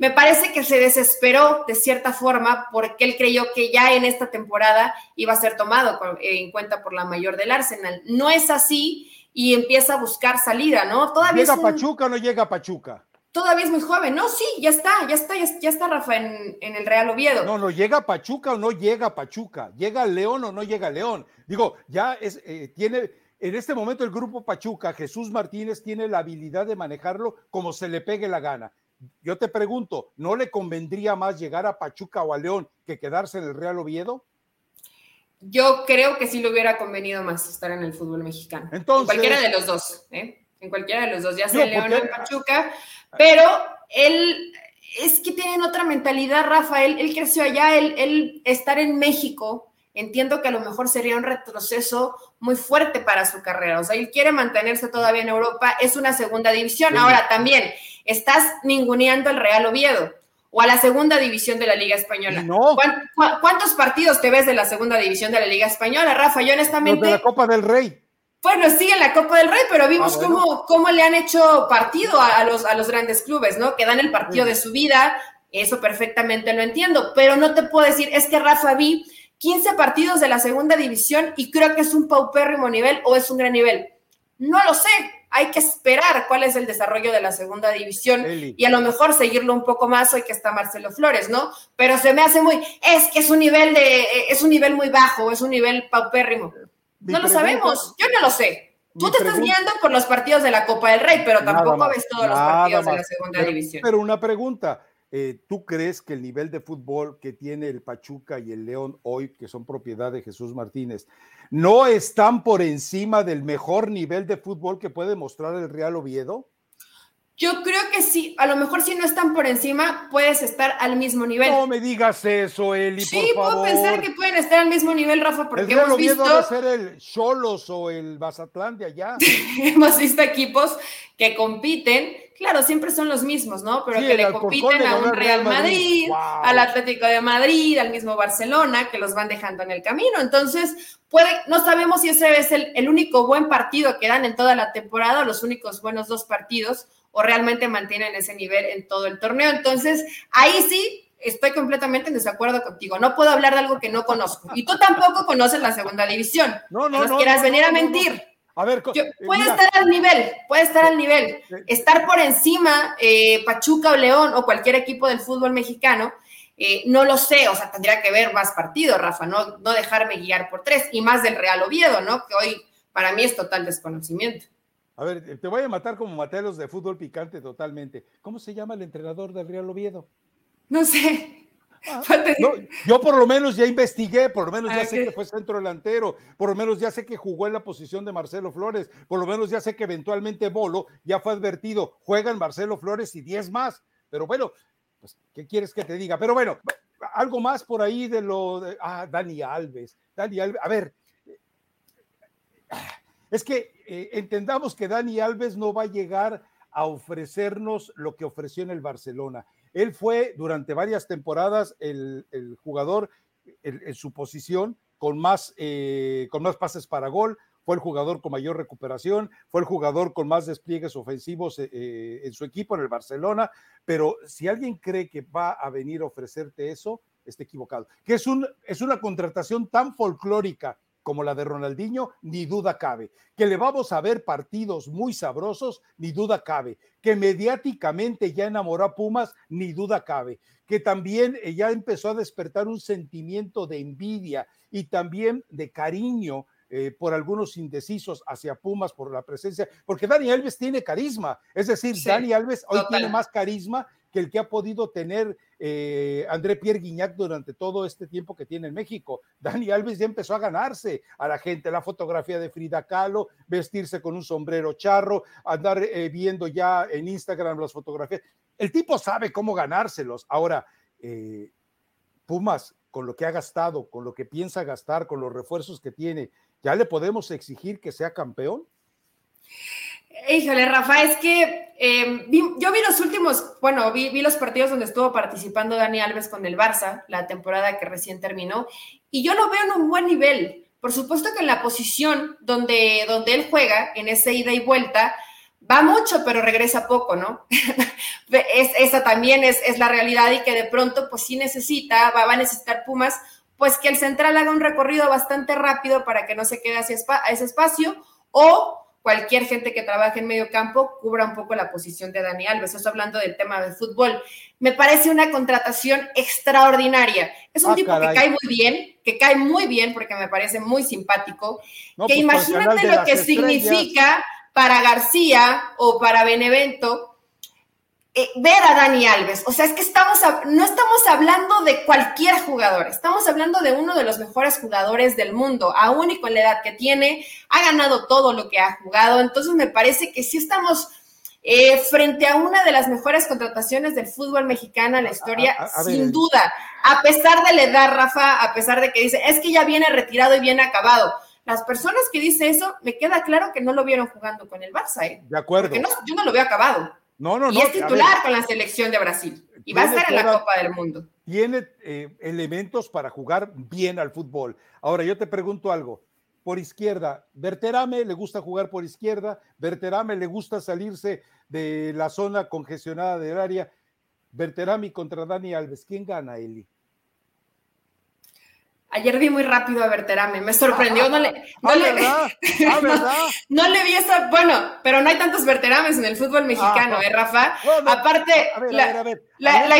S2: me parece que se desesperó de cierta forma porque él creyó que ya en esta temporada iba a ser tomado en cuenta por la mayor del Arsenal. No es así y empieza a buscar salida, ¿no?
S1: Todavía ¿Llega Pachuca o no llega Pachuca?
S2: Todavía es muy joven, no, sí, ya está, ya está, ya, está Rafa en, el Real Oviedo.
S1: No, no, llega Pachuca o no llega Pachuca, llega León o no llega León. Digo, ya es, eh, tiene, en este momento el grupo Pachuca, Jesús Martínez tiene la habilidad de manejarlo como se le pegue la gana yo te pregunto, ¿no le convendría más llegar a Pachuca o a León que quedarse en el Real Oviedo?
S2: Yo creo que sí le hubiera convenido más estar en el fútbol mexicano. Entonces, en cualquiera de los dos, ¿eh? En cualquiera de los dos, ya sea León o en Pachuca, pero él es que tienen otra mentalidad, Rafael. Él creció allá, él estar en México entiendo que a lo mejor sería un retroceso muy fuerte para su carrera. O sea, él quiere mantenerse todavía en Europa, es una segunda división. Ahora también, estás ninguneando el Real Oviedo o a la segunda división de la Liga Española. No. ¿Cuántos partidos te ves de la segunda división de la Liga Española, Rafa? Yo honestamente...
S1: de la Copa del Rey.
S2: Bueno, sí, en la Copa del Rey, pero vimos ah, cómo, cómo, le han hecho partido a, los, a los grandes clubes, ¿no? Que dan el partido de su vida, eso perfectamente lo entiendo, pero no te puedo decir, es que Rafa vi 15 partidos de la segunda división y creo que es un paupérrimo nivel o es un gran nivel. No lo sé, hay que esperar cuál es el desarrollo de la segunda división y a lo mejor seguirlo un poco más hoy que está Marcelo Flores, ¿no? Pero se me hace muy, es que es un nivel de, es un nivel muy bajo, es un nivel paupérrimo. no lo sabemos, yo no lo sé. Tú te estás guiando por los partidos de la Copa del Rey, pero tampoco ves todos los partidos de la segunda división.
S1: Pero una pregunta, eh, ¿Tú crees que el nivel de fútbol que tiene el Pachuca y el León hoy, que son propiedad de Jesús Martínez, no están por encima del mejor nivel de fútbol que puede mostrar el Real Oviedo?
S2: Yo creo que sí, a lo mejor si no están por encima, puedes estar al mismo nivel.
S1: No me digas eso, Eli,
S2: sí,
S1: por
S2: favor. puedo pensar que pueden estar al mismo nivel, Rafa, porque hemos visto...
S1: debe ser el Cholos o el de allá.
S2: hemos visto equipos que compiten, claro, siempre son los mismos, ¿no? Pero que le compiten a un Real Madrid, al Atlético de Madrid, al mismo Barcelona, que los van dejando en el camino. Entonces, puede, no sabemos si ese es el, el único buen partido que dan en toda la temporada, los únicos buenos dos partidos o realmente mantienen ese nivel en todo el torneo. Entonces, ahí sí estoy completamente en desacuerdo contigo. No puedo hablar de algo que no conozco. Y tú tampoco conoces la segunda división. No, no, no. quieras venir a mentir. A ver, eh, puede estar al nivel, puede estar al nivel. Estar por encima, eh, Pachuca o León o cualquier equipo del fútbol mexicano, eh, no lo sé, o sea, tendría que ver más partidos, Rafa, no, no dejarme guiar por tres, y más del Real Oviedo, ¿no? Que hoy para mí es total desconocimiento.
S1: A ver, te voy a matar como materos de fútbol picante totalmente. ¿Cómo se llama el entrenador del Real Oviedo?
S2: No sé.
S1: Ah, yo por lo menos ya investigué, por lo menos ya sé que fue centro delantero, por lo menos ya sé que jugó en la posición de Marcelo Flores, por lo menos ya sé que eventualmente Bolo ya fue advertido, juegan Marcelo Flores y 10 más. Pero bueno, pues, ¿qué quieres que te diga? Pero bueno, algo más por ahí de lo de, ah, Dani Alves. Dani Alves, a ver, es que eh, entendamos que Dani Alves no va a llegar a ofrecernos lo que ofreció en el Barcelona. Él fue durante varias temporadas el, jugador en, su posición con más, eh, con más pases para gol, fue el jugador con mayor recuperación, fue el jugador con más despliegues ofensivos eh, en su equipo en el Barcelona, pero si alguien cree que va a venir a ofrecerte eso, está equivocado. Que es, es una contratación tan folclórica como la de Ronaldinho, ni duda cabe. Que le vamos a ver partidos muy sabrosos, ni duda cabe. Que mediáticamente ya enamoró a Pumas, ni duda cabe. Que también eh, ya empezó a despertar un sentimiento de envidia y también de cariño eh, por algunos indecisos hacia Pumas por la presencia, porque Dani Alves tiene carisma, es decir, Dani Alves hoy tiene más carisma que el que ha podido tener eh, André Pierre Guignac durante todo este tiempo que tiene en México. Dani Alves ya empezó a ganarse a la gente la fotografía de Frida Kahlo, vestirse con un sombrero charro, andar eh, viendo ya en Instagram las fotografías. El tipo sabe cómo ganárselos. Ahora, Pumas, con lo que ha gastado, con lo que piensa gastar, con los refuerzos que tiene, ¿Ya le podemos exigir que sea campeón?
S2: Híjole, Rafa, es que eh, yo vi los últimos, bueno, vi, los partidos donde estuvo participando Dani Alves con el Barça, la temporada que recién terminó, y yo lo veo en un buen nivel. Por supuesto que en la posición donde, donde él juega, en ese ida y vuelta, va mucho, pero regresa poco, ¿no? es, esa también es, es, la realidad y que de pronto, pues sí necesita, va, va, a necesitar Pumas, pues que el central haga un recorrido bastante rápido para que no se quede a ese espacio o cualquier gente que trabaje en medio campo cubra un poco la posición de Dani Alves. Estoy hablando del tema del fútbol. Me parece una contratación extraordinaria. Es un ah, tipo que cae muy bien, que cae muy bien porque me parece muy simpático. que pues, imagínate lo que significa para García o para Benevento eh, ver a Dani Alves. O sea, es que estamos, no estamos hablando de cualquier jugador, estamos hablando de uno de los mejores jugadores del mundo, aún y con la edad que tiene, ha ganado todo lo que ha jugado. Entonces me parece que sí estamos eh, frente a una de las mejores contrataciones del fútbol mexicano en la historia, sin duda. A pesar de la edad, Rafa, a pesar de que dice, es que ya viene retirado y viene acabado. Las personas que dicen eso, me queda claro que no lo vieron jugando con el Barça. ¿eh?
S1: De acuerdo.
S2: yo no lo veo acabado.
S1: No, no,
S2: y es titular con la selección de Brasil. Y va a estar en la Copa del Mundo.
S1: Tiene eh, elementos para jugar bien al fútbol. Ahora, yo te pregunto algo. Por izquierda, Berterame le gusta jugar por izquierda, Berterame le gusta salirse de la zona congestionada del área. Berterame contra Dani Alves, ¿quién gana, Eli?
S2: Ayer vi muy rápido a Berterame, me sorprendió, no le, no,
S1: ah,
S2: le,
S1: ¿verdad? Ah, ¿verdad?
S2: no, le vi esa, bueno, pero no hay tantos Berterames en el fútbol mexicano, ah, ¿eh, Rafa? Aparte, la,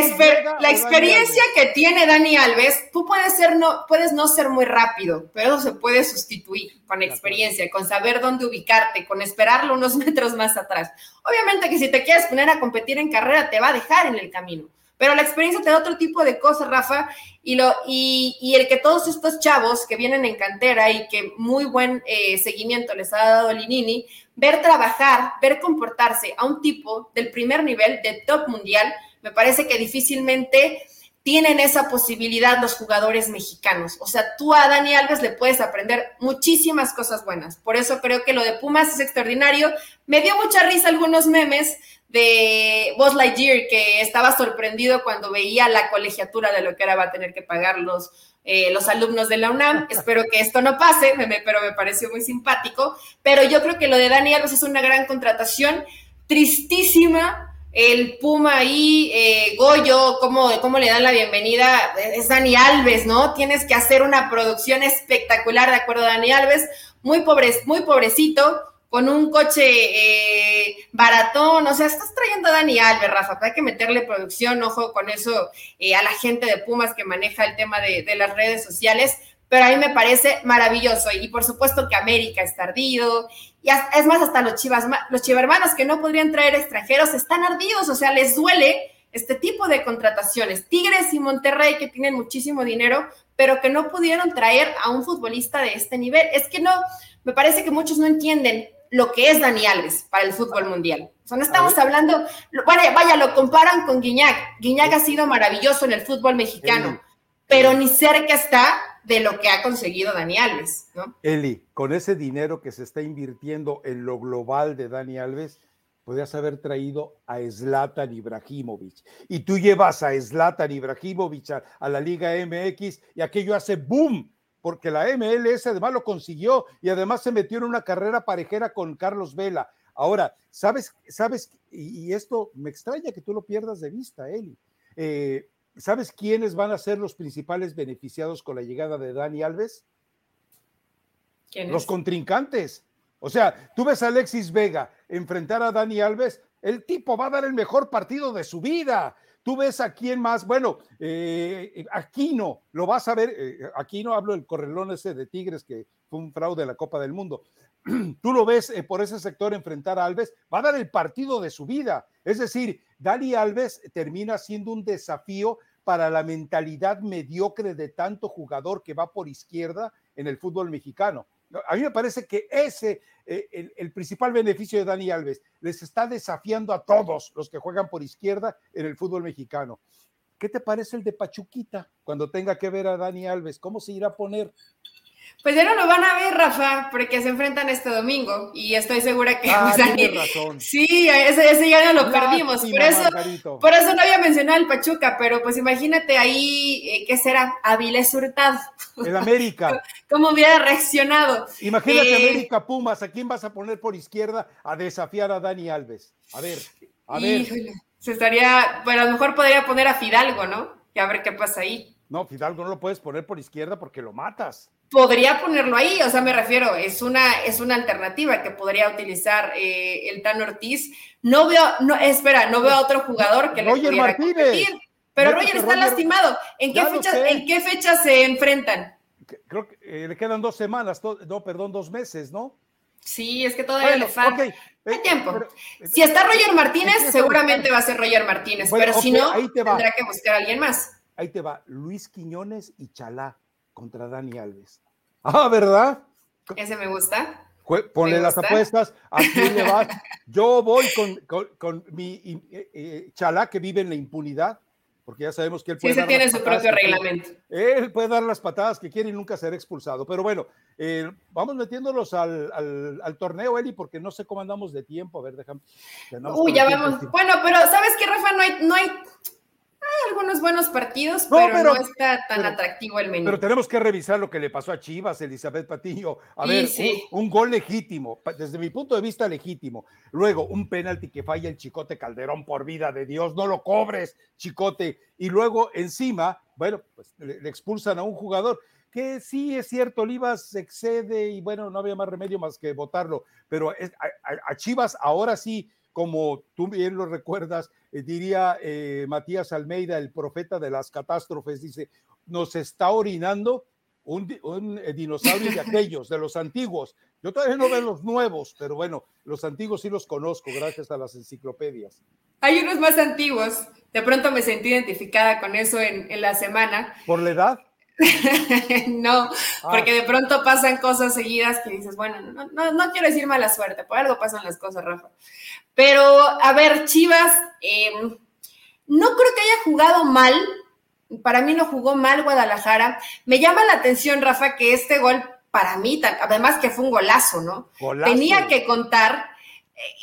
S2: experiencia que tiene Dani Alves, tú puedes ser no, puedes no ser muy rápido, pero eso se puede sustituir con experiencia, con saber dónde ubicarte, con esperarlo unos metros más atrás. Obviamente que si te quieres poner a competir en carrera, te va a dejar en el camino pero la experiencia te da otro tipo de cosas, Rafa, y, lo, y, el que todos estos chavos que vienen en cantera y que muy buen eh, seguimiento les ha dado Linini, ver trabajar, ver comportarse a un tipo del primer nivel, de top mundial, me parece que difícilmente tienen esa posibilidad los jugadores mexicanos. O sea, tú a Dani Alves le puedes aprender muchísimas cosas buenas. Por eso creo que lo de Pumas es extraordinario. Me dio mucha risa algunos memes de Buzz Lightyear, que estaba sorprendido cuando veía la colegiatura de lo que ahora va a tener que pagar los, eh, los alumnos de la UNAM. Espero que esto no pase, pero me pareció muy simpático. Pero yo creo que lo de Dani Alves es una gran contratación, tristísima. El Puma ahí, eh, Goyo, ¿cómo, ¿cómo le dan la bienvenida? Es Dani Alves, ¿no? Tienes que hacer una producción espectacular, de acuerdo a Dani Alves. Muy, pobre, muy pobrecito con un coche eh, baratón, o sea, estás trayendo a Dani Alves, Rafa, hay que meterle producción, ojo con eso eh, a la gente de Pumas que maneja el tema de, las redes sociales, pero a mí me parece maravilloso y por supuesto que América está ardido y es más, hasta los chivas, los chivermanos que no podrían traer extranjeros están ardidos, o sea, les duele este tipo de contrataciones. Tigres y Monterrey que tienen muchísimo dinero, pero que no pudieron traer a un futbolista de este nivel. Es que no, me parece que muchos no entienden lo que es Dani Alves para el fútbol mundial. O sea, no estamos hablando, vaya, vaya, lo comparan con Guiñac. Guiñac ha sido maravilloso en el fútbol mexicano, pero ni cerca está de lo que ha conseguido Dani Alves, ¿no?
S1: Eli, con ese dinero que se está invirtiendo en lo global de Dani Alves, podrías haber traído a Zlatan Ibrahimovic. Y tú llevas a Zlatan Ibrahimovic a, a la Liga MX y aquello hace boom porque la MLS además lo consiguió y además se metió en una carrera parejera con Carlos Vela. Ahora, ¿sabes? ¿Sabes? Y, esto me extraña que tú lo pierdas de vista, Eli. Eh, ¿Sabes quiénes van a ser los principales beneficiados con la llegada de Dani Alves? Los contrincantes. O sea, tú ves a Alexis Vega enfrentar a Dani Alves, el tipo va a dar el mejor partido de su vida. Tú ves a quién más, bueno, eh, Aquino, lo vas a ver, eh, Aquino hablo del correlón ese de Tigres que fue un fraude de la Copa del Mundo. Tú lo ves eh, por ese sector enfrentar a Alves, va a dar el partido de su vida. Es decir, Dali Alves termina siendo un desafío para la mentalidad mediocre de tanto jugador que va por izquierda en el fútbol mexicano. A mí me parece que ese, eh, el, principal beneficio de Dani Alves, les está desafiando a todos los que juegan por izquierda en el fútbol mexicano. ¿Qué te parece el de Pachuquita cuando tenga que ver a Dani Alves? ¿Cómo se irá a poner?
S2: Pues ya no lo van a ver, Rafa, porque se enfrentan este domingo y estoy segura que
S1: ah,
S2: pues,
S1: razón.
S2: Sí, ese, ese, ya no lo perdimos. Por eso, por eso no había mencionado el Pachuca, pero pues imagínate ahí, eh, ¿qué será? Avilés Hurtado.
S1: En América.
S2: ¿Cómo hubiera reaccionado?
S1: Imagínate eh, América Pumas, ¿a quién vas a poner por izquierda a desafiar a Dani Alves? A ver, a ver.
S2: se estaría, bueno, a lo mejor podría poner a Fidalgo, ¿no? Y a ver qué pasa ahí.
S1: No, Fidalgo no lo puedes poner por izquierda porque lo matas
S2: podría ponerlo ahí, o sea, me refiero, es una, es una alternativa que podría utilizar eh, el Tan Ortiz. No veo, no, espera, no veo a otro jugador que
S1: Roger le pudiera Martínez.
S2: Pero Roger está lastimado. ¿En qué, fecha, ¿En qué fecha se enfrentan?
S1: Creo que eh, le quedan dos semanas, no, perdón, dos meses, ¿no?
S2: Sí, es que todavía le falta. Hay eh, tiempo. si está Roger Martínez, seguramente va a ser Roger Martínez, pero si no, tendrá que buscar a alguien más.
S1: Ahí te va, Luis Quiñones y Chalá contra Dani Alves. Ah, ¿verdad?
S2: Ese me gusta.
S1: Ponle las apuestas, ¿a quién le vas? Yo voy con, con, mi eh, eh, chalá que vive en la impunidad, porque ya sabemos que él puede.
S2: Sí, se tiene su propio reglamento.
S1: Él puede dar las patadas que quiere y nunca ser expulsado. Pero bueno, eh, vamos metiéndolos al, al, torneo, Eli, porque no sé cómo andamos de tiempo. A ver, déjame.
S2: Uy, ya vamos. Bueno, pero ¿sabes qué, Rafa? No hay, no hay algunos buenos partidos, pero, no está tan atractivo el menú.
S1: Pero tenemos que revisar lo que le pasó a Chivas, Elizabeth Patiño. A ver, un, gol legítimo, desde mi punto de vista legítimo. Luego, un penalti que falla el Chicote Calderón, por vida de Dios, no lo cobres, Chicote. Y luego, encima, bueno, pues le, expulsan a un jugador que sí es cierto, Olivas excede y bueno, no había más remedio más que votarlo, pero a Chivas ahora sí como tú bien lo recuerdas, eh, diría eh, Matías Almeida, el profeta de las catástrofes, dice, nos está orinando un, eh, dinosaurio de aquellos, de los antiguos. Yo todavía no veo los nuevos, pero bueno, los antiguos sí los conozco gracias a las enciclopedias.
S2: Hay unos más antiguos. De pronto me sentí identificada con eso en, en la semana.
S1: ¿Por la edad?
S2: no, ah. porque de pronto pasan cosas seguidas que dices, bueno, no, no, quiero decir mala suerte, por algo pasan las cosas, Rafa. Pero, a ver, Chivas, em, no creo que haya jugado mal. Para mí no jugó mal Guadalajara. Me llama la atención, Rafa, que este gol, para mí, además que fue un golazo, ¿no? Tenía que contar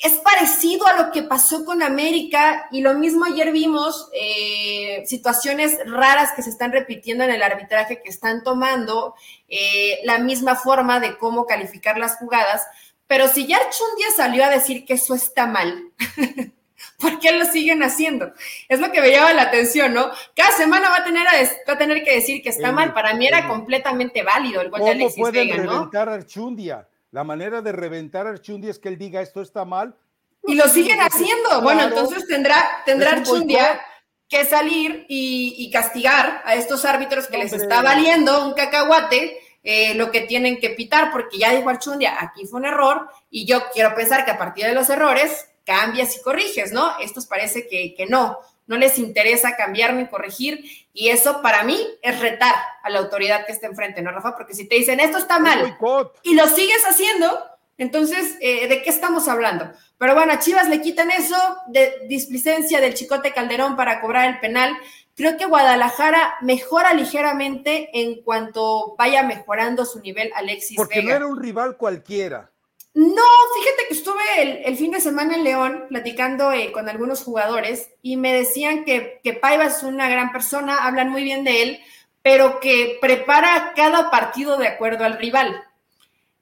S2: es parecido a lo que pasó con América y lo mismo ayer vimos eh, situaciones raras que se están repitiendo en el arbitraje que están tomando eh, la misma forma de cómo calificar las jugadas, pero si ya día salió a decir que eso está mal, ¿por qué lo siguen haciendo? Es lo que me llama la atención, ¿no? Cada semana va a tener, a, a tener que decir que está mal, para mí era completamente válido el gol de Alexis
S1: ¿Cómo pueden reventar a Archundia? La manera de reventar a Archundia es que él diga esto está mal.
S2: Y lo siguen haciendo. bueno, entonces tendrá, tendrá Archundia que salir y, castigar a estos árbitros que les está valiendo un cacahuate eh, lo que tienen que pitar, porque ya dijo Archundia, aquí fue un error, y yo quiero pensar que a partir de los errores cambias y corriges, ¿no? Estos parece que, que no no les interesa cambiar ni corregir, y eso para mí es retar a la autoridad que esté enfrente, ¿no, Rafa? Porque si te dicen esto está mal y lo sigues haciendo, entonces, eh, ¿de qué estamos hablando? Pero bueno, a Chivas le quitan eso de displicencia del Chicote Calderón para cobrar el penal. Creo que Guadalajara mejora ligeramente en cuanto vaya mejorando su nivel Alexis
S1: Porque no era un rival cualquiera.
S2: No, fíjate que estuve el, fin de semana en León platicando eh, con algunos jugadores y me decían que, que Paiva es una gran persona, hablan muy bien de él, pero que prepara cada partido de acuerdo al rival.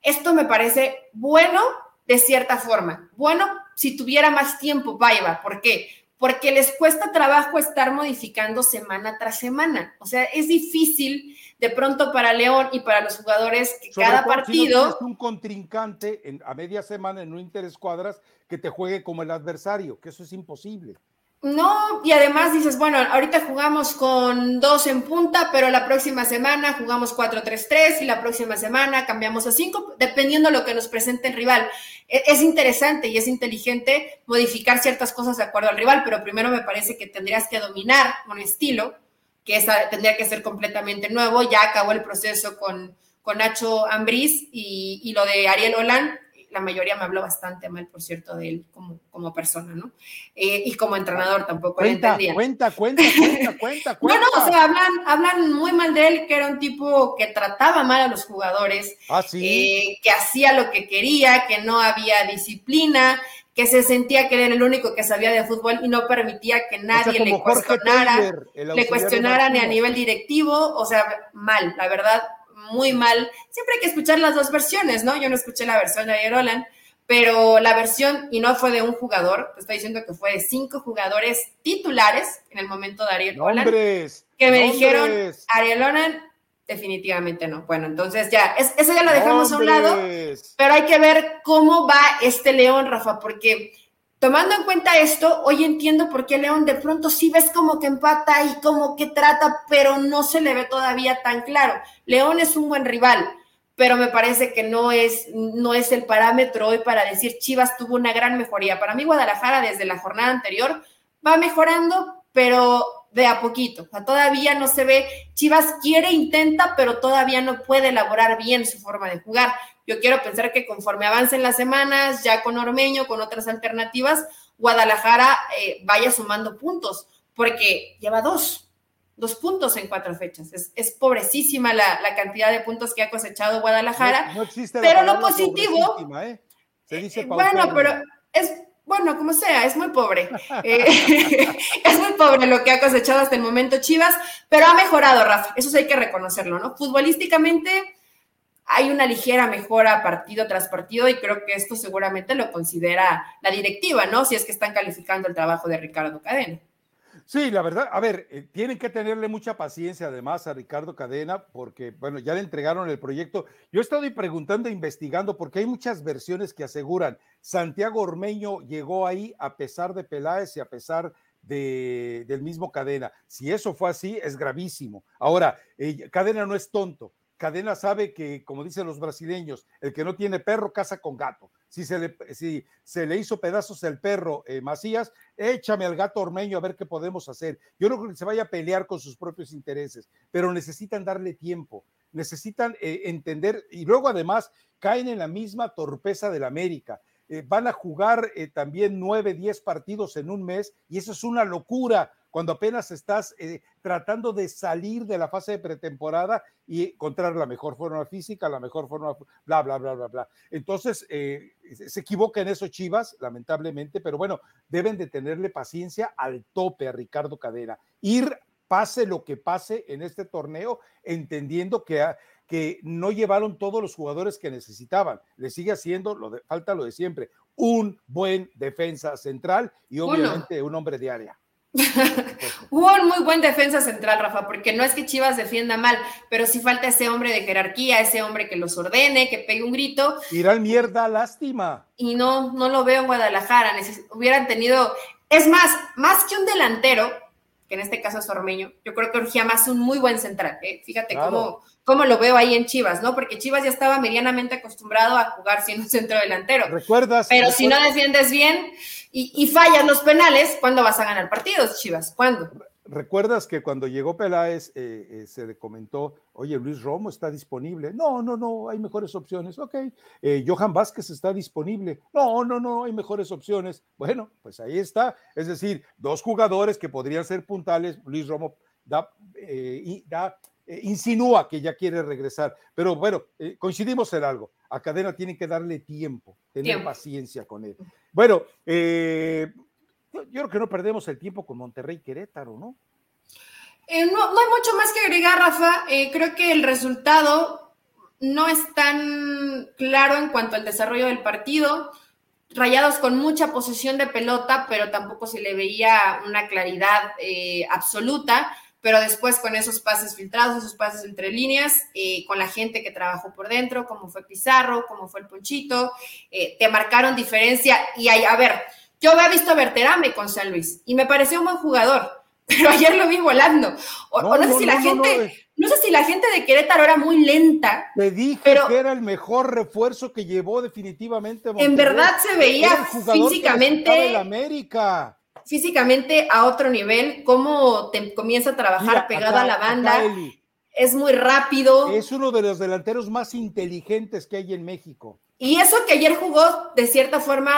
S2: Esto me parece bueno de cierta forma. Bueno, si tuviera más tiempo, Paiva. ¿Por qué? Porque les cuesta trabajo estar modificando semana tras semana. O sea, es difícil de pronto para León y para los jugadores que cada partido...
S1: es un contrincante a media semana en un interescuadras que te juegue como el adversario, que eso es imposible.
S2: No, y además dices, bueno, ahorita jugamos con dos en punta, pero la próxima semana jugamos 4-3-3 y la próxima semana cambiamos a 5, dependiendo de lo que nos presente el rival. E-, es interesante y es inteligente modificar ciertas cosas de acuerdo al rival, pero primero me parece que tendrías que dominar un estilo que esa tendría que ser completamente nuevo. Ya acabó el proceso con, con Nacho Ambriz y, lo de Ariel Olan. La mayoría me habló bastante mal, por cierto, de él como, como persona, ¿no? Eh, y como entrenador tampoco
S1: cuenta, entendía. Cuenta, cuenta, cuenta, cuenta,
S2: Bueno, o sea, hablan, hablan muy mal de él, que era un tipo que trataba mal a los jugadores,
S1: ¿Ah, sí?
S2: Eh, que hacía lo que quería, que no había disciplina, que se sentía que era el único que sabía de fútbol y no permitía que nadie le cuestionara, le cuestionara ni a nivel directivo, o sea, mal, la verdad, muy mal. Siempre hay que escuchar las dos versiones, ¿no? Yo no escuché la versión de Ariel Roland, pero la versión, y no fue de un jugador, te estoy diciendo que fue de cinco jugadores titulares en el momento de Ariel Roland, que me dijeron, Ariel Roland Definitivamente no. Bueno, entonces ya, eso ya lo dejamos a un lado, pero hay que ver cómo va este León, Rafa, porque tomando en cuenta esto, hoy entiendo por qué León de pronto sí ves como que empata y como que trata, pero no se le ve todavía tan claro. León es un buen rival, pero me parece que no es, no es el parámetro hoy para decir Chivas tuvo una gran mejoría. Para mí Guadalajara desde la jornada anterior va mejorando, pero de a poquito. O todavía no se ve, Chivas quiere, intenta, pero todavía no puede elaborar bien su forma de jugar. Yo quiero pensar que conforme avancen las semanas, ya con Ormeño, con otras alternativas, Guadalajara eh, vaya sumando puntos, porque lleva dos, dos puntos en cuatro fechas. Es, pobrecísima la, cantidad de puntos que ha cosechado Guadalajara. No, existe pero lo positivo. ¿eh? Se dice eh, bueno, pero es bueno, como sea, es muy pobre. Eh, es muy pobre lo que ha cosechado hasta el momento Chivas, pero ha mejorado, Rafa. Eso sí hay que reconocerlo, ¿no? Futbolísticamente hay una ligera mejora partido tras partido y creo que esto seguramente lo considera la directiva, ¿no? Si es que están calificando el trabajo de Ricardo Cadena.
S1: Sí, la verdad, a ver, eh, tienen que tenerle mucha paciencia además a Ricardo Cadena porque, bueno, ya le entregaron el proyecto. Yo he estado preguntando e investigando porque hay muchas versiones que aseguran Santiago Ormeño llegó ahí a pesar de Peláez y a pesar de, del mismo Cadena. Si eso fue así, es gravísimo. Ahora, eh, Cadena no es tonto. Cadena sabe que, como dicen los brasileños, el que no tiene perro caza con gato. Si se le, si se le hizo pedazos el perro eh, Macías, échame al gato ormeño a ver qué podemos hacer. Yo no creo que se vaya a pelear con sus propios intereses, pero necesitan darle tiempo, necesitan eh, entender y luego además caen en la misma torpeza del América. Eh, van a jugar también nueve, diez partidos en un mes y eso es una locura cuando apenas estás eh, tratando de salir de la fase de pretemporada y encontrar la mejor forma física, la mejor forma, bla, bla, bla, bla, bla. Entonces, eh, se equivoca en eso Chivas, lamentablemente, pero bueno, deben de tenerle paciencia al tope a Ricardo Cadena. Ir pase lo que pase en este torneo, entendiendo que, que no llevaron todos los jugadores que necesitaban. Le sigue haciendo, lo de, falta lo de siempre, un buen defensa central y obviamente un hombre de área.
S2: Hubo un muy buen defensa central, Rafa, porque no es que Chivas defienda mal, pero sí falta ese hombre de jerarquía, ese hombre que los ordene, que pegue un grito.
S1: Irán mierda, lástima.
S2: Y no, no lo veo en Guadalajara. hubieran tenido, es más, más que un delantero, que en este caso es Ormeño, yo creo que urgía más un muy buen central. ¿eh? Fíjate cómo, cómo lo veo ahí en Chivas, ¿no? Porque Chivas ya estaba medianamente acostumbrado a jugar siendo un centro delantero.
S1: ¿Recuerdas?
S2: Pero si no defiendes bien y, y, fallas los penales, ¿cuándo vas a ganar partidos, Chivas? ¿Cuándo?
S1: ¿Recuerdas que cuando llegó Peláez eh, eh, se le comentó, oye, Luis Romo está disponible? No, no, no, hay mejores opciones. Ok. Eh, Johan Vázquez está disponible. No, no, no, hay mejores opciones. Bueno, pues ahí está. Es decir, dos jugadores que podrían ser puntales. Luis Romo da, da insinúa que ya quiere regresar. Pero bueno, coincidimos en algo. A Cadena tienen que darle tiempo, tener paciencia con él. Bueno, eh, yo, creo que no perdemos el tiempo con Monterrey Querétaro, ¿no?
S2: Eh, no, hay mucho más que agregar, Rafa. Eh, creo que el resultado no es tan claro en cuanto al desarrollo del partido. Rayados con mucha posesión de pelota, pero tampoco se le veía una claridad eh, absoluta. Pero después con esos pases filtrados, esos pases entre líneas, con la gente que trabajó por dentro, como fue Pizarro, como fue el Ponchito, te marcaron diferencia. Y hay, a ver, yo había visto a Berterame con San Luis y me pareció un buen jugador, pero ayer lo vi volando. O no, sé si la gente, no, sé si la gente de Querétaro era muy lenta.
S1: Te dije que era el mejor refuerzo que llevó definitivamente.
S2: En verdad se veía físicamente.
S1: América.
S2: Físicamente a otro nivel, cómo te comienza a trabajar pegado a la banda. es muy rápido.
S1: Es uno de los delanteros más inteligentes que hay en México
S2: Y eso que ayer jugó de cierta forma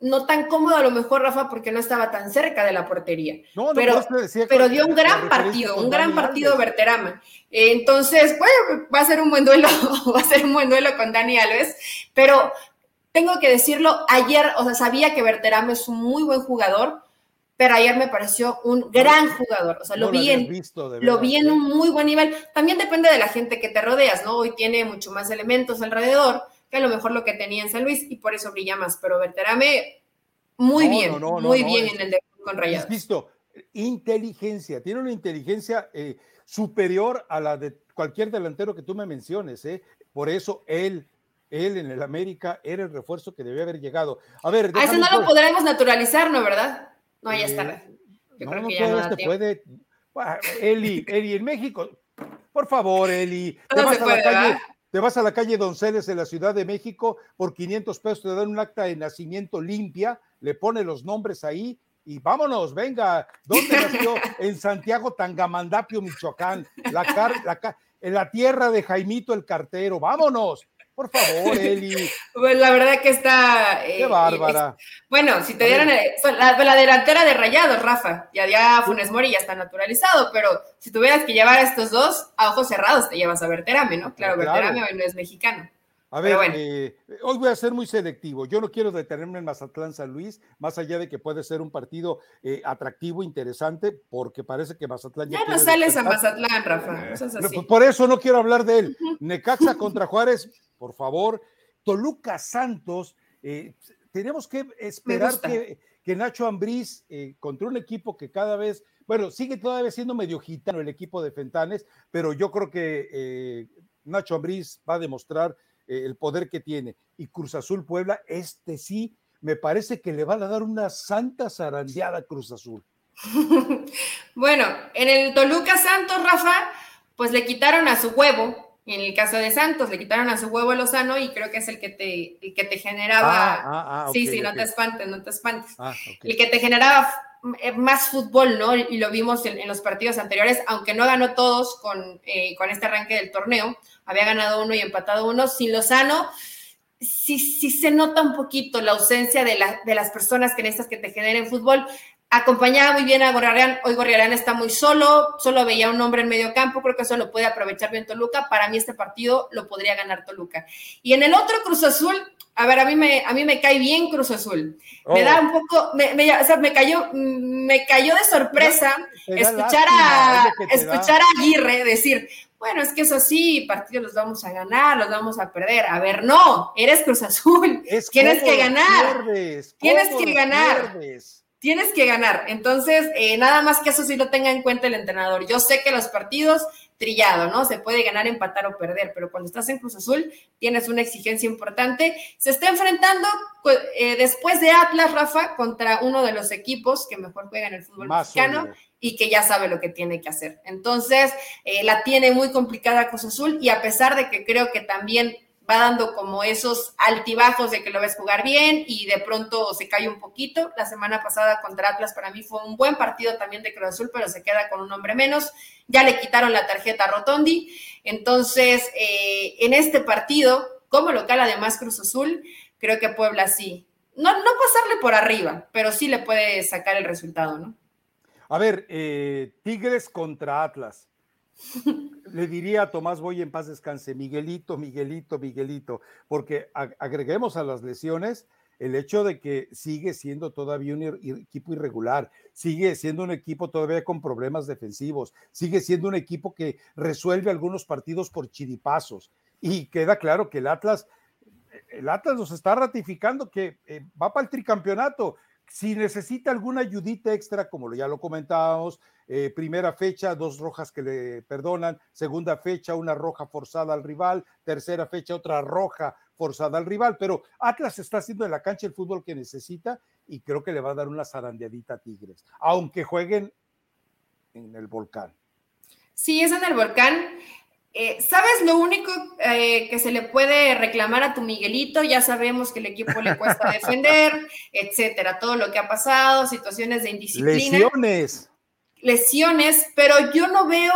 S2: no tan cómodo a lo mejor, Rafa, porque no estaba tan cerca de la portería. No, no, pero, pero dio un gran partido, un gran partido Berterama. Entonces, bueno, va a ser un buen duelo, va a ser un buen duelo con Dani Alves, pero tengo que decirlo, ayer, o sea, sabía que Berterama es un muy buen jugador, pero ayer me pareció un gran jugador, o sea, lo vi en, lo vi en un muy buen nivel. También depende de la gente que te rodeas, ¿no? Hoy tiene mucho más elementos alrededor, que a lo mejor lo que tenía en San Luis y por eso brilla más. Pero Berterame, muy bien, muy bien en el de con Rayados.
S1: Visto, inteligencia, tiene una inteligencia eh, superior a la de cualquier delantero que tú me menciones, ¿eh? Por eso él él en el América era el refuerzo que debía haber llegado. A ver,
S2: a eso no lo podremos naturalizar, ¿no? ¿Verdad? No, ya está. Eh,
S1: Yo no, creo que ya no se puede. Eli, Eli, en México, por favor, Eli, te vas a la calle, te vas a la calle Donceles en la Ciudad de México, por 500 pesos te dan un acta de nacimiento limpia, le pone los nombres ahí y vámonos, venga. ¿Dónde nació? en Santiago Tangamandapio, Michoacán, la, la, en la tierra de Jaimito el Cartero, vámonos. Por favor, Eli.
S2: Pues la verdad que está.
S1: Qué eh, bárbara.
S2: bueno, si te dieran. La, la, delantera de rayados, Rafa. Ya, ya Funes Mori ya está naturalizado, pero si tuvieras que llevar a estos dos a ojos cerrados, te llevas a Berterame, ¿no? Claro, Berterame hoy no es mexicano.
S1: A ver, eh, hoy voy a ser muy selectivo. Yo no quiero detenerme en Mazatlán San Luis, más allá de que puede ser un partido eh, atractivo, interesante, porque parece que Mazatlán
S2: ya. no sales a Mazatlán, Rafa.
S1: Por eso no quiero hablar de él. Necaxa contra Juárez, por favor. Toluca Santos, eh, tenemos que esperar que, que, Nacho Ambriz, contra un equipo que cada vez, bueno, sigue todavía siendo medio gitano el equipo de Fentanes, pero yo creo que Nacho Ambriz va a demostrar eh, el poder que tiene. Y Cruz Azul Puebla, este sí, me parece que le van a dar una santa zarandeada a Cruz Azul.
S2: bueno, en el Toluca Santos, Rafa, pues le quitaron a su huevo. En el caso de Santos, le quitaron a su huevo Lozano y creo que es el que te, el que te generaba. Ah, ah, ah, sí, sí, no te espantes, no te espantes. El que te generaba eh, más fútbol, ¿no? Y lo vimos en, los partidos anteriores, aunque no ganó todos con, eh, con este arranque del torneo, había ganado uno y empatado uno. Sin Lozano, sí, sí se nota un poquito la ausencia de, de las personas que necesitas que te generen fútbol. Acompañaba muy bien a Gorriarán, hoy Gorriarán está muy solo, solo veía un hombre en medio campo, creo que eso lo puede aprovechar bien Toluca. Para mí este partido lo podría ganar Toluca. Y en el otro Cruz Azul, a ver, a mí me, a mí me cae bien Cruz Azul. Me da oh. un poco, me, o sea, me cayó, me cayó de sorpresa escuchar a, escuchar a Aguirre decir, bueno, es que eso sí, partidos los vamos a ganar, los vamos a perder. A ver, no, eres Cruz Azul, tienes que ganar, tienes que ganar. Tienes que ganar. Entonces, eh, nada más que eso sí lo tenga en cuenta el entrenador. Yo sé que los partidos trillado, ¿no? Se puede ganar, empatar o perder, pero cuando estás en Cruz Azul tienes una exigencia importante. Se está enfrentando eh, después de Atlas, Rafa, contra uno de los equipos que mejor juega en el fútbol mexicano y que ya sabe lo que tiene que hacer. Entonces, eh, la tiene muy complicada Cruz Azul y a pesar de que creo que también va dando como esos altibajos de que lo ves jugar bien y de pronto se cae un poquito. La semana pasada contra Atlas para mí fue un buen partido también de Cruz Azul, pero se queda con un hombre menos. Ya le quitaron la tarjeta a Rotondi. Entonces, eh, en este partido, como local además Cruz Azul, creo que Puebla sí. No, no pasarle por arriba, pero sí le puede sacar el resultado, ¿no?
S1: A ver, eh, Tigres contra Atlas. Le diría a Tomás Boy en paz descanse, Miguelito, Miguelito, Miguelito, porque agreguemos a las lesiones el hecho de que sigue siendo todavía un equipo irregular, sigue siendo un equipo todavía con problemas defensivos, sigue siendo un equipo que resuelve algunos partidos por chiripazos. Y queda claro que el Atlas, el Atlas nos está ratificando que eh, va para el tricampeonato. Si necesita alguna ayudita extra, como ya lo comentábamos, eh, primera fecha, dos rojas que le perdonan, segunda fecha, una roja forzada al rival, tercera fecha, otra roja forzada al rival, pero Atlas está haciendo en la cancha el fútbol que necesita y creo que le va a dar una zarandeadita a Tigres, aunque jueguen en el volcán.
S2: Sí, es en el volcán. Eh, ¿Sabes lo único eh, que se le puede reclamar a tu Miguelito? Ya sabemos que el equipo le cuesta defender, etcétera, todo lo que ha pasado, situaciones de indisciplina.
S1: Lesiones
S2: lesiones, pero yo no veo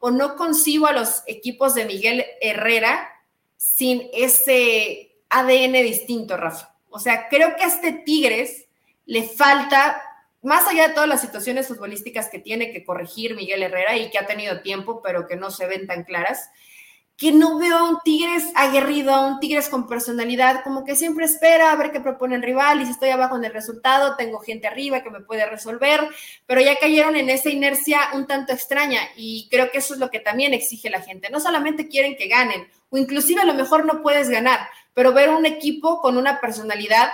S2: o no concibo a los equipos de Miguel Herrera sin ese ADN distinto, Rafa. O sea, creo que a este Tigres le falta, más allá de todas las situaciones futbolísticas que tiene que corregir Miguel Herrera y que ha tenido tiempo, pero que no se ven tan claras, que no veo a un Tigres aguerrido, a un Tigres con personalidad, como que siempre espera a ver qué propone el rival y si estoy abajo en el resultado, tengo gente arriba que me puede resolver, pero ya cayeron en esa inercia un tanto extraña y creo que eso es lo que también exige la gente. No solamente quieren que ganen, o inclusive a lo mejor no puedes ganar, pero ver un equipo con una personalidad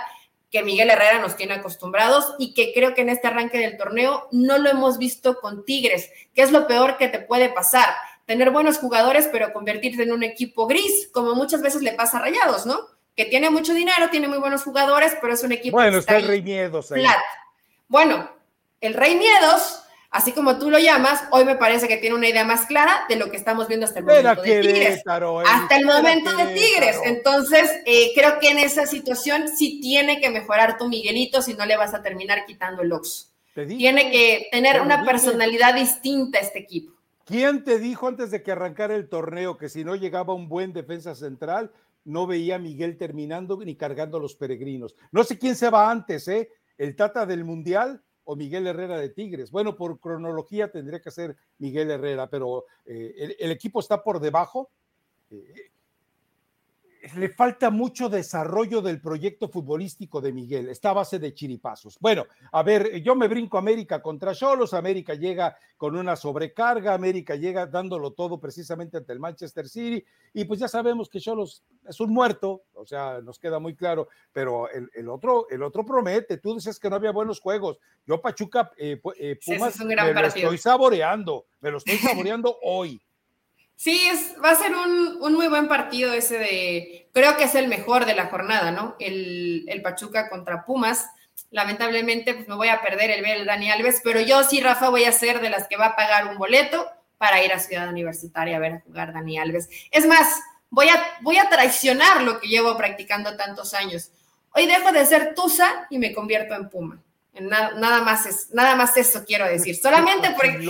S2: que Miguel Herrera nos tiene acostumbrados y que creo que en este arranque del torneo no lo hemos visto con Tigres, que es lo peor que te puede pasar tener buenos jugadores, pero convertirse en un equipo gris, como muchas veces le pasa a Rayados, ¿no? Que tiene mucho dinero, tiene muy buenos jugadores, pero es un equipo.
S1: Bueno, está, el Rey Miedos ahí.
S2: Bueno, el Rey Miedos, así como tú lo llamas, hoy me parece que tiene una idea más clara de lo que estamos viendo hasta el momento de Tigres. hasta el momento de Tigres. Entonces, eh, creo que en esa situación sí tiene que mejorar tu Miguelito, si no le vas a terminar quitando el ox. Tiene que tener una personalidad distinta este equipo.
S1: ¿Quién te dijo antes de que arrancara el torneo que si no llegaba un buen defensa central, no veía a Miguel terminando ni cargando a los peregrinos? No sé quién se va antes, ¿eh? ¿El Tata del Mundial o Miguel Herrera de Tigres? Bueno, por cronología tendría que ser Miguel Herrera, pero eh, el, equipo está por debajo. Eh, le falta mucho desarrollo del proyecto futbolístico de Miguel, está a base de chiripazos. Bueno, a ver, yo me brinco América contra Cholos, América llega con una sobrecarga, América llega dándolo todo precisamente ante el Manchester City, y pues ya sabemos que Cholos es un muerto, o sea, nos queda muy claro, pero el, otro, el otro promete, tú dices que no había buenos juegos, yo Pachuca, eh, eh, Pumas, me lo estoy saboreando, me lo estoy saboreando hoy.
S2: Sí, es, va a ser un, muy buen partido ese de, creo que es el mejor de la jornada, ¿no? El, Pachuca contra Pumas. Lamentablemente, pues me voy a perder el ver el Dani Alves, pero yo sí, Rafa, voy a ser de las que va a pagar un boleto para ir a Ciudad Universitaria a ver a jugar Dani Alves. Es más, voy a, voy a traicionar lo que llevo practicando tantos años. Hoy dejo de ser Tusa y me convierto en Puma. Nada, nada, más es, nada más eso quiero decir. Solamente porque,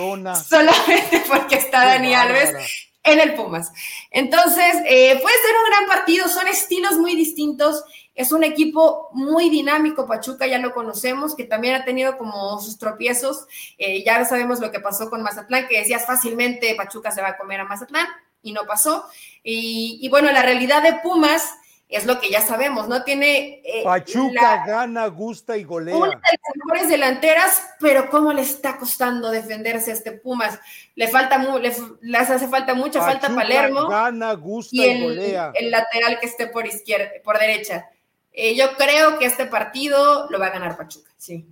S2: solamente porque está Dani Alves en el Pumas. Entonces, eh, puede ser un gran partido, son estilos muy distintos. Es un equipo muy dinámico, Pachuca ya lo conocemos, que también ha tenido como sus tropiezos. Eh, ya sabemos lo que pasó con Mazatlán, que decías fácilmente Pachuca se va a comer a Mazatlán y no pasó. Y, y bueno, la realidad de Pumas es lo que ya sabemos, ¿no? Tiene.
S1: Eh, Pachuca gana, gusta y golea.
S2: Una de las mejores delanteras, pero ¿cómo le está costando defenderse a este Pumas? Le falta, le, les hace falta mucha falta Palermo.
S1: Gana, gusta y, el, golea.
S2: El lateral que esté por izquierda, por derecha. Eh, yo creo que este partido lo va a ganar Pachuca, sí.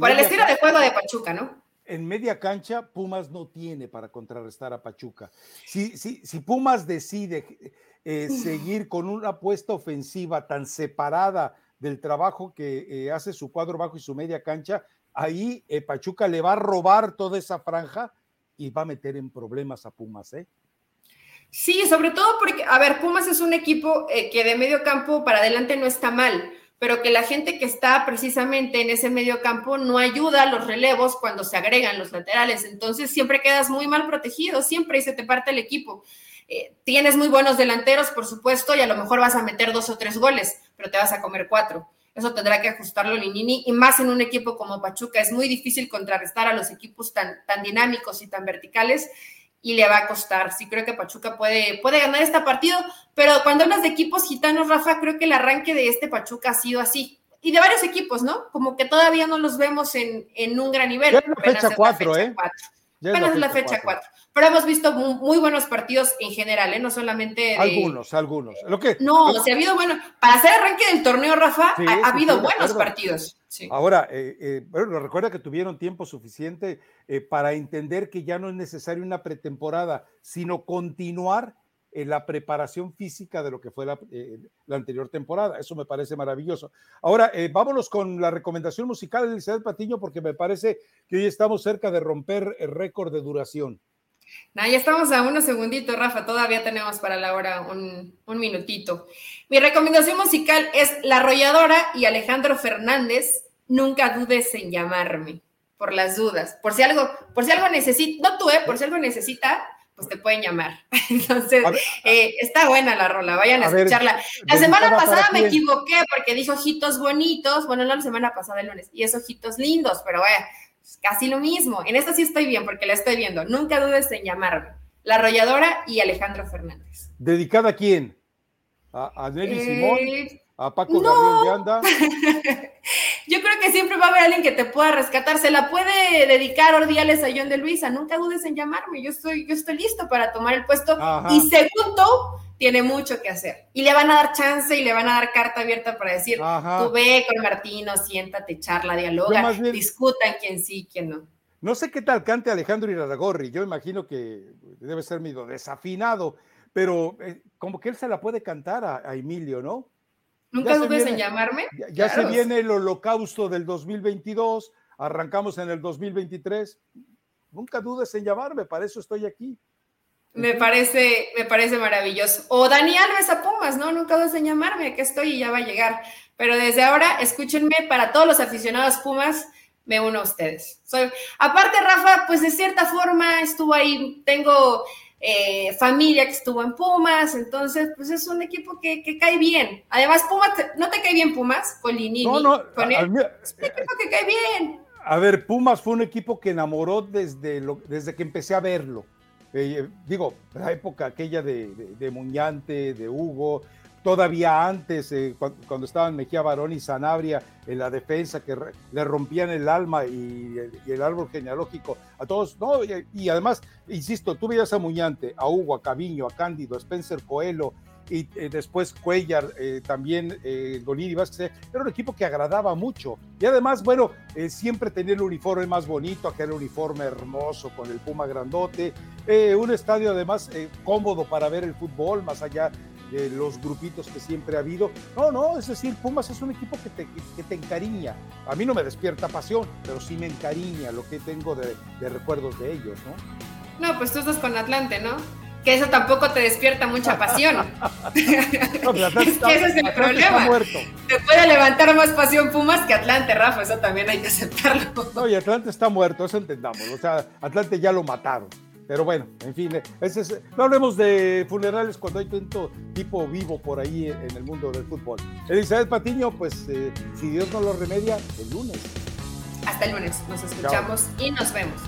S2: por el estilo de juego de Pachuca, ¿no?
S1: En media cancha, Pumas no tiene para contrarrestar a Pachuca. Si, si, si Pumas decide eh, seguir con una apuesta ofensiva tan separada del trabajo que eh, hace su cuadro bajo y su media cancha, ahí eh, Pachuca le va a robar toda esa franja y va a meter en problemas a Pumas, ¿eh?
S2: Sí, sobre todo porque, a ver, Pumas es un equipo que de medio campo para adelante no está mal, pero que la gente que está precisamente en ese medio campo no ayuda a los relevos cuando se agregan los laterales. Entonces siempre quedas muy mal protegido, siempre y se te parte el equipo. Eh, tienes muy buenos delanteros, por supuesto, y a lo mejor vas a meter dos o tres goles, pero te vas a comer cuatro. Eso tendrá que ajustarlo Linini, y más en un equipo como Pachuca. Es muy difícil contrarrestar a los equipos tan, tan dinámicos y tan verticales, y le va a costar. Sí creo que Pachuca puede, puede ganar este partido, pero cuando hablas de equipos gitanos, Rafa, creo que el arranque de este Pachuca ha sido así. Y de varios equipos, ¿no? Como que todavía no los vemos en, un gran nivel.
S1: Ya la fecha 4, ¿eh?
S2: Apenas la fecha 4 pero hemos visto muy, buenos partidos en general, ¿eh? no solamente.
S1: Algunos, algunos. Lo que,
S2: no, se ha habido bueno. Para hacer arranque del torneo, Rafa, ha, habido buenos partidos.
S1: Ahora, eh, eh, bueno, recuerda que tuvieron tiempo suficiente eh, para entender que ya no es necesario una pretemporada, sino continuar en la preparación física de lo que fue la, anterior temporada. Eso me parece maravilloso. Ahora, vámonos con la recomendación musical de Elizabeth Patiño, porque me parece que hoy estamos cerca de romper el récord de duración.
S2: Nah, ya estamos a unos segunditos, Rafa, todavía tenemos para la hora un, minutito. Mi recomendación musical es La Arrolladora y Alejandro Fernández, Nunca dudes en llamarme, por las dudas, por si algo, por si algo necesita, no tú, eh, por si algo necesita, pues te pueden llamar. Entonces, eh, está buena la rola, vayan a, escucharla. la semana pasada me equivoqué porque dijo ojitos bonitos, bueno, no la semana pasada el lunes, y es ojitos lindos, pero casi lo mismo. En esta sí estoy bien porque la estoy viendo. Nunca dudes en llamarme. La arrolladora y Alejandro Fernández.
S1: ¿Dedicada a quién? ¿A, a Nelly Simón? ¿A Paco Gabriel de Anda?
S2: Yo creo que siempre va a haber alguien que te pueda rescatar. Se la puede dedicar Ordiales a John de Luisa. Nunca dudes en llamarme. Yo estoy, yo estoy listo para tomar el puesto. Y segundo, tiene mucho que hacer. Y le van a dar chance y le van a dar carta abierta para decir, tú ve con Martino, siéntate, charla, dialoga, discutan quién sí, quién no.
S1: No sé qué tal cante Alejandro Iraragorri. Yo imagino que debe ser medio desafinado, pero eh, como que él se la puede cantar a Emilio, ¿no?
S2: Nunca dudes en llamarme.
S1: Ya, se viene el holocausto del 2022, arrancamos en el 2023. Nunca dudes en llamarme, para eso estoy aquí.
S2: Me parece, me parece maravilloso. O Dani Alves a Pumas, ¿no? Nunca dudes en llamarme, aquí estoy y ya va a llegar. Pero desde ahora, escúchenme, para todos los aficionados Pumas, me uno a ustedes. Soy, aparte, Rafa, pues de cierta forma estuvo ahí, tengo eh, familia que estuvo en Pumas, entonces, pues es un equipo que, cae bien. Además, Pumas, ¿no te cae bien Pumas? Con Linini, no, no, con es un equipo que cae bien.
S1: A ver, Pumas fue un equipo que enamoró desde, lo, desde que empecé a verlo. Eh, digo, la época aquella de, de Muñante, de Hugo, todavía antes, eh, cuando, estaban Mejía Barón y Sanabria en la defensa, que le rompían el alma y el, árbol genealógico a todos, ¿no? Y, además, insisto, tú veías a Muñante, a Hugo, a Caviño, a Cándido, a Spencer Coelho, y eh, después Cuellar, eh, también eh, Golini Vázquez, era un equipo que agradaba mucho. Y además, bueno, siempre tenía el uniforme más bonito, aquel uniforme hermoso con el Puma grandote, un estadio además cómodo para ver el fútbol, más allá de los grupitos que siempre ha habido. No, no, es decir, Pumas es un equipo que te, que te encariña. A mí no me despierta pasión, pero sí me encariña lo que tengo de, de recuerdos de ellos,
S2: ¿no? No, pues tú estás con Atlante, ¿no? Que eso tampoco te despierta mucha pasión. No, es que ese es el problema. Te puede levantar más pasión Pumas que Atlante, Rafa, eso también hay que aceptarlo.
S1: No, y Atlante está muerto, eso entendamos. O sea, Atlante ya lo mataron. Pero bueno, en fin, ese es, no hablemos de funerales cuando hay tanto tipo vivo por ahí en el mundo del fútbol. Elizabeth Patiño, pues eh, si Dios no lo remedia, el lunes.
S2: Hasta el lunes, nos escuchamos y nos vemos.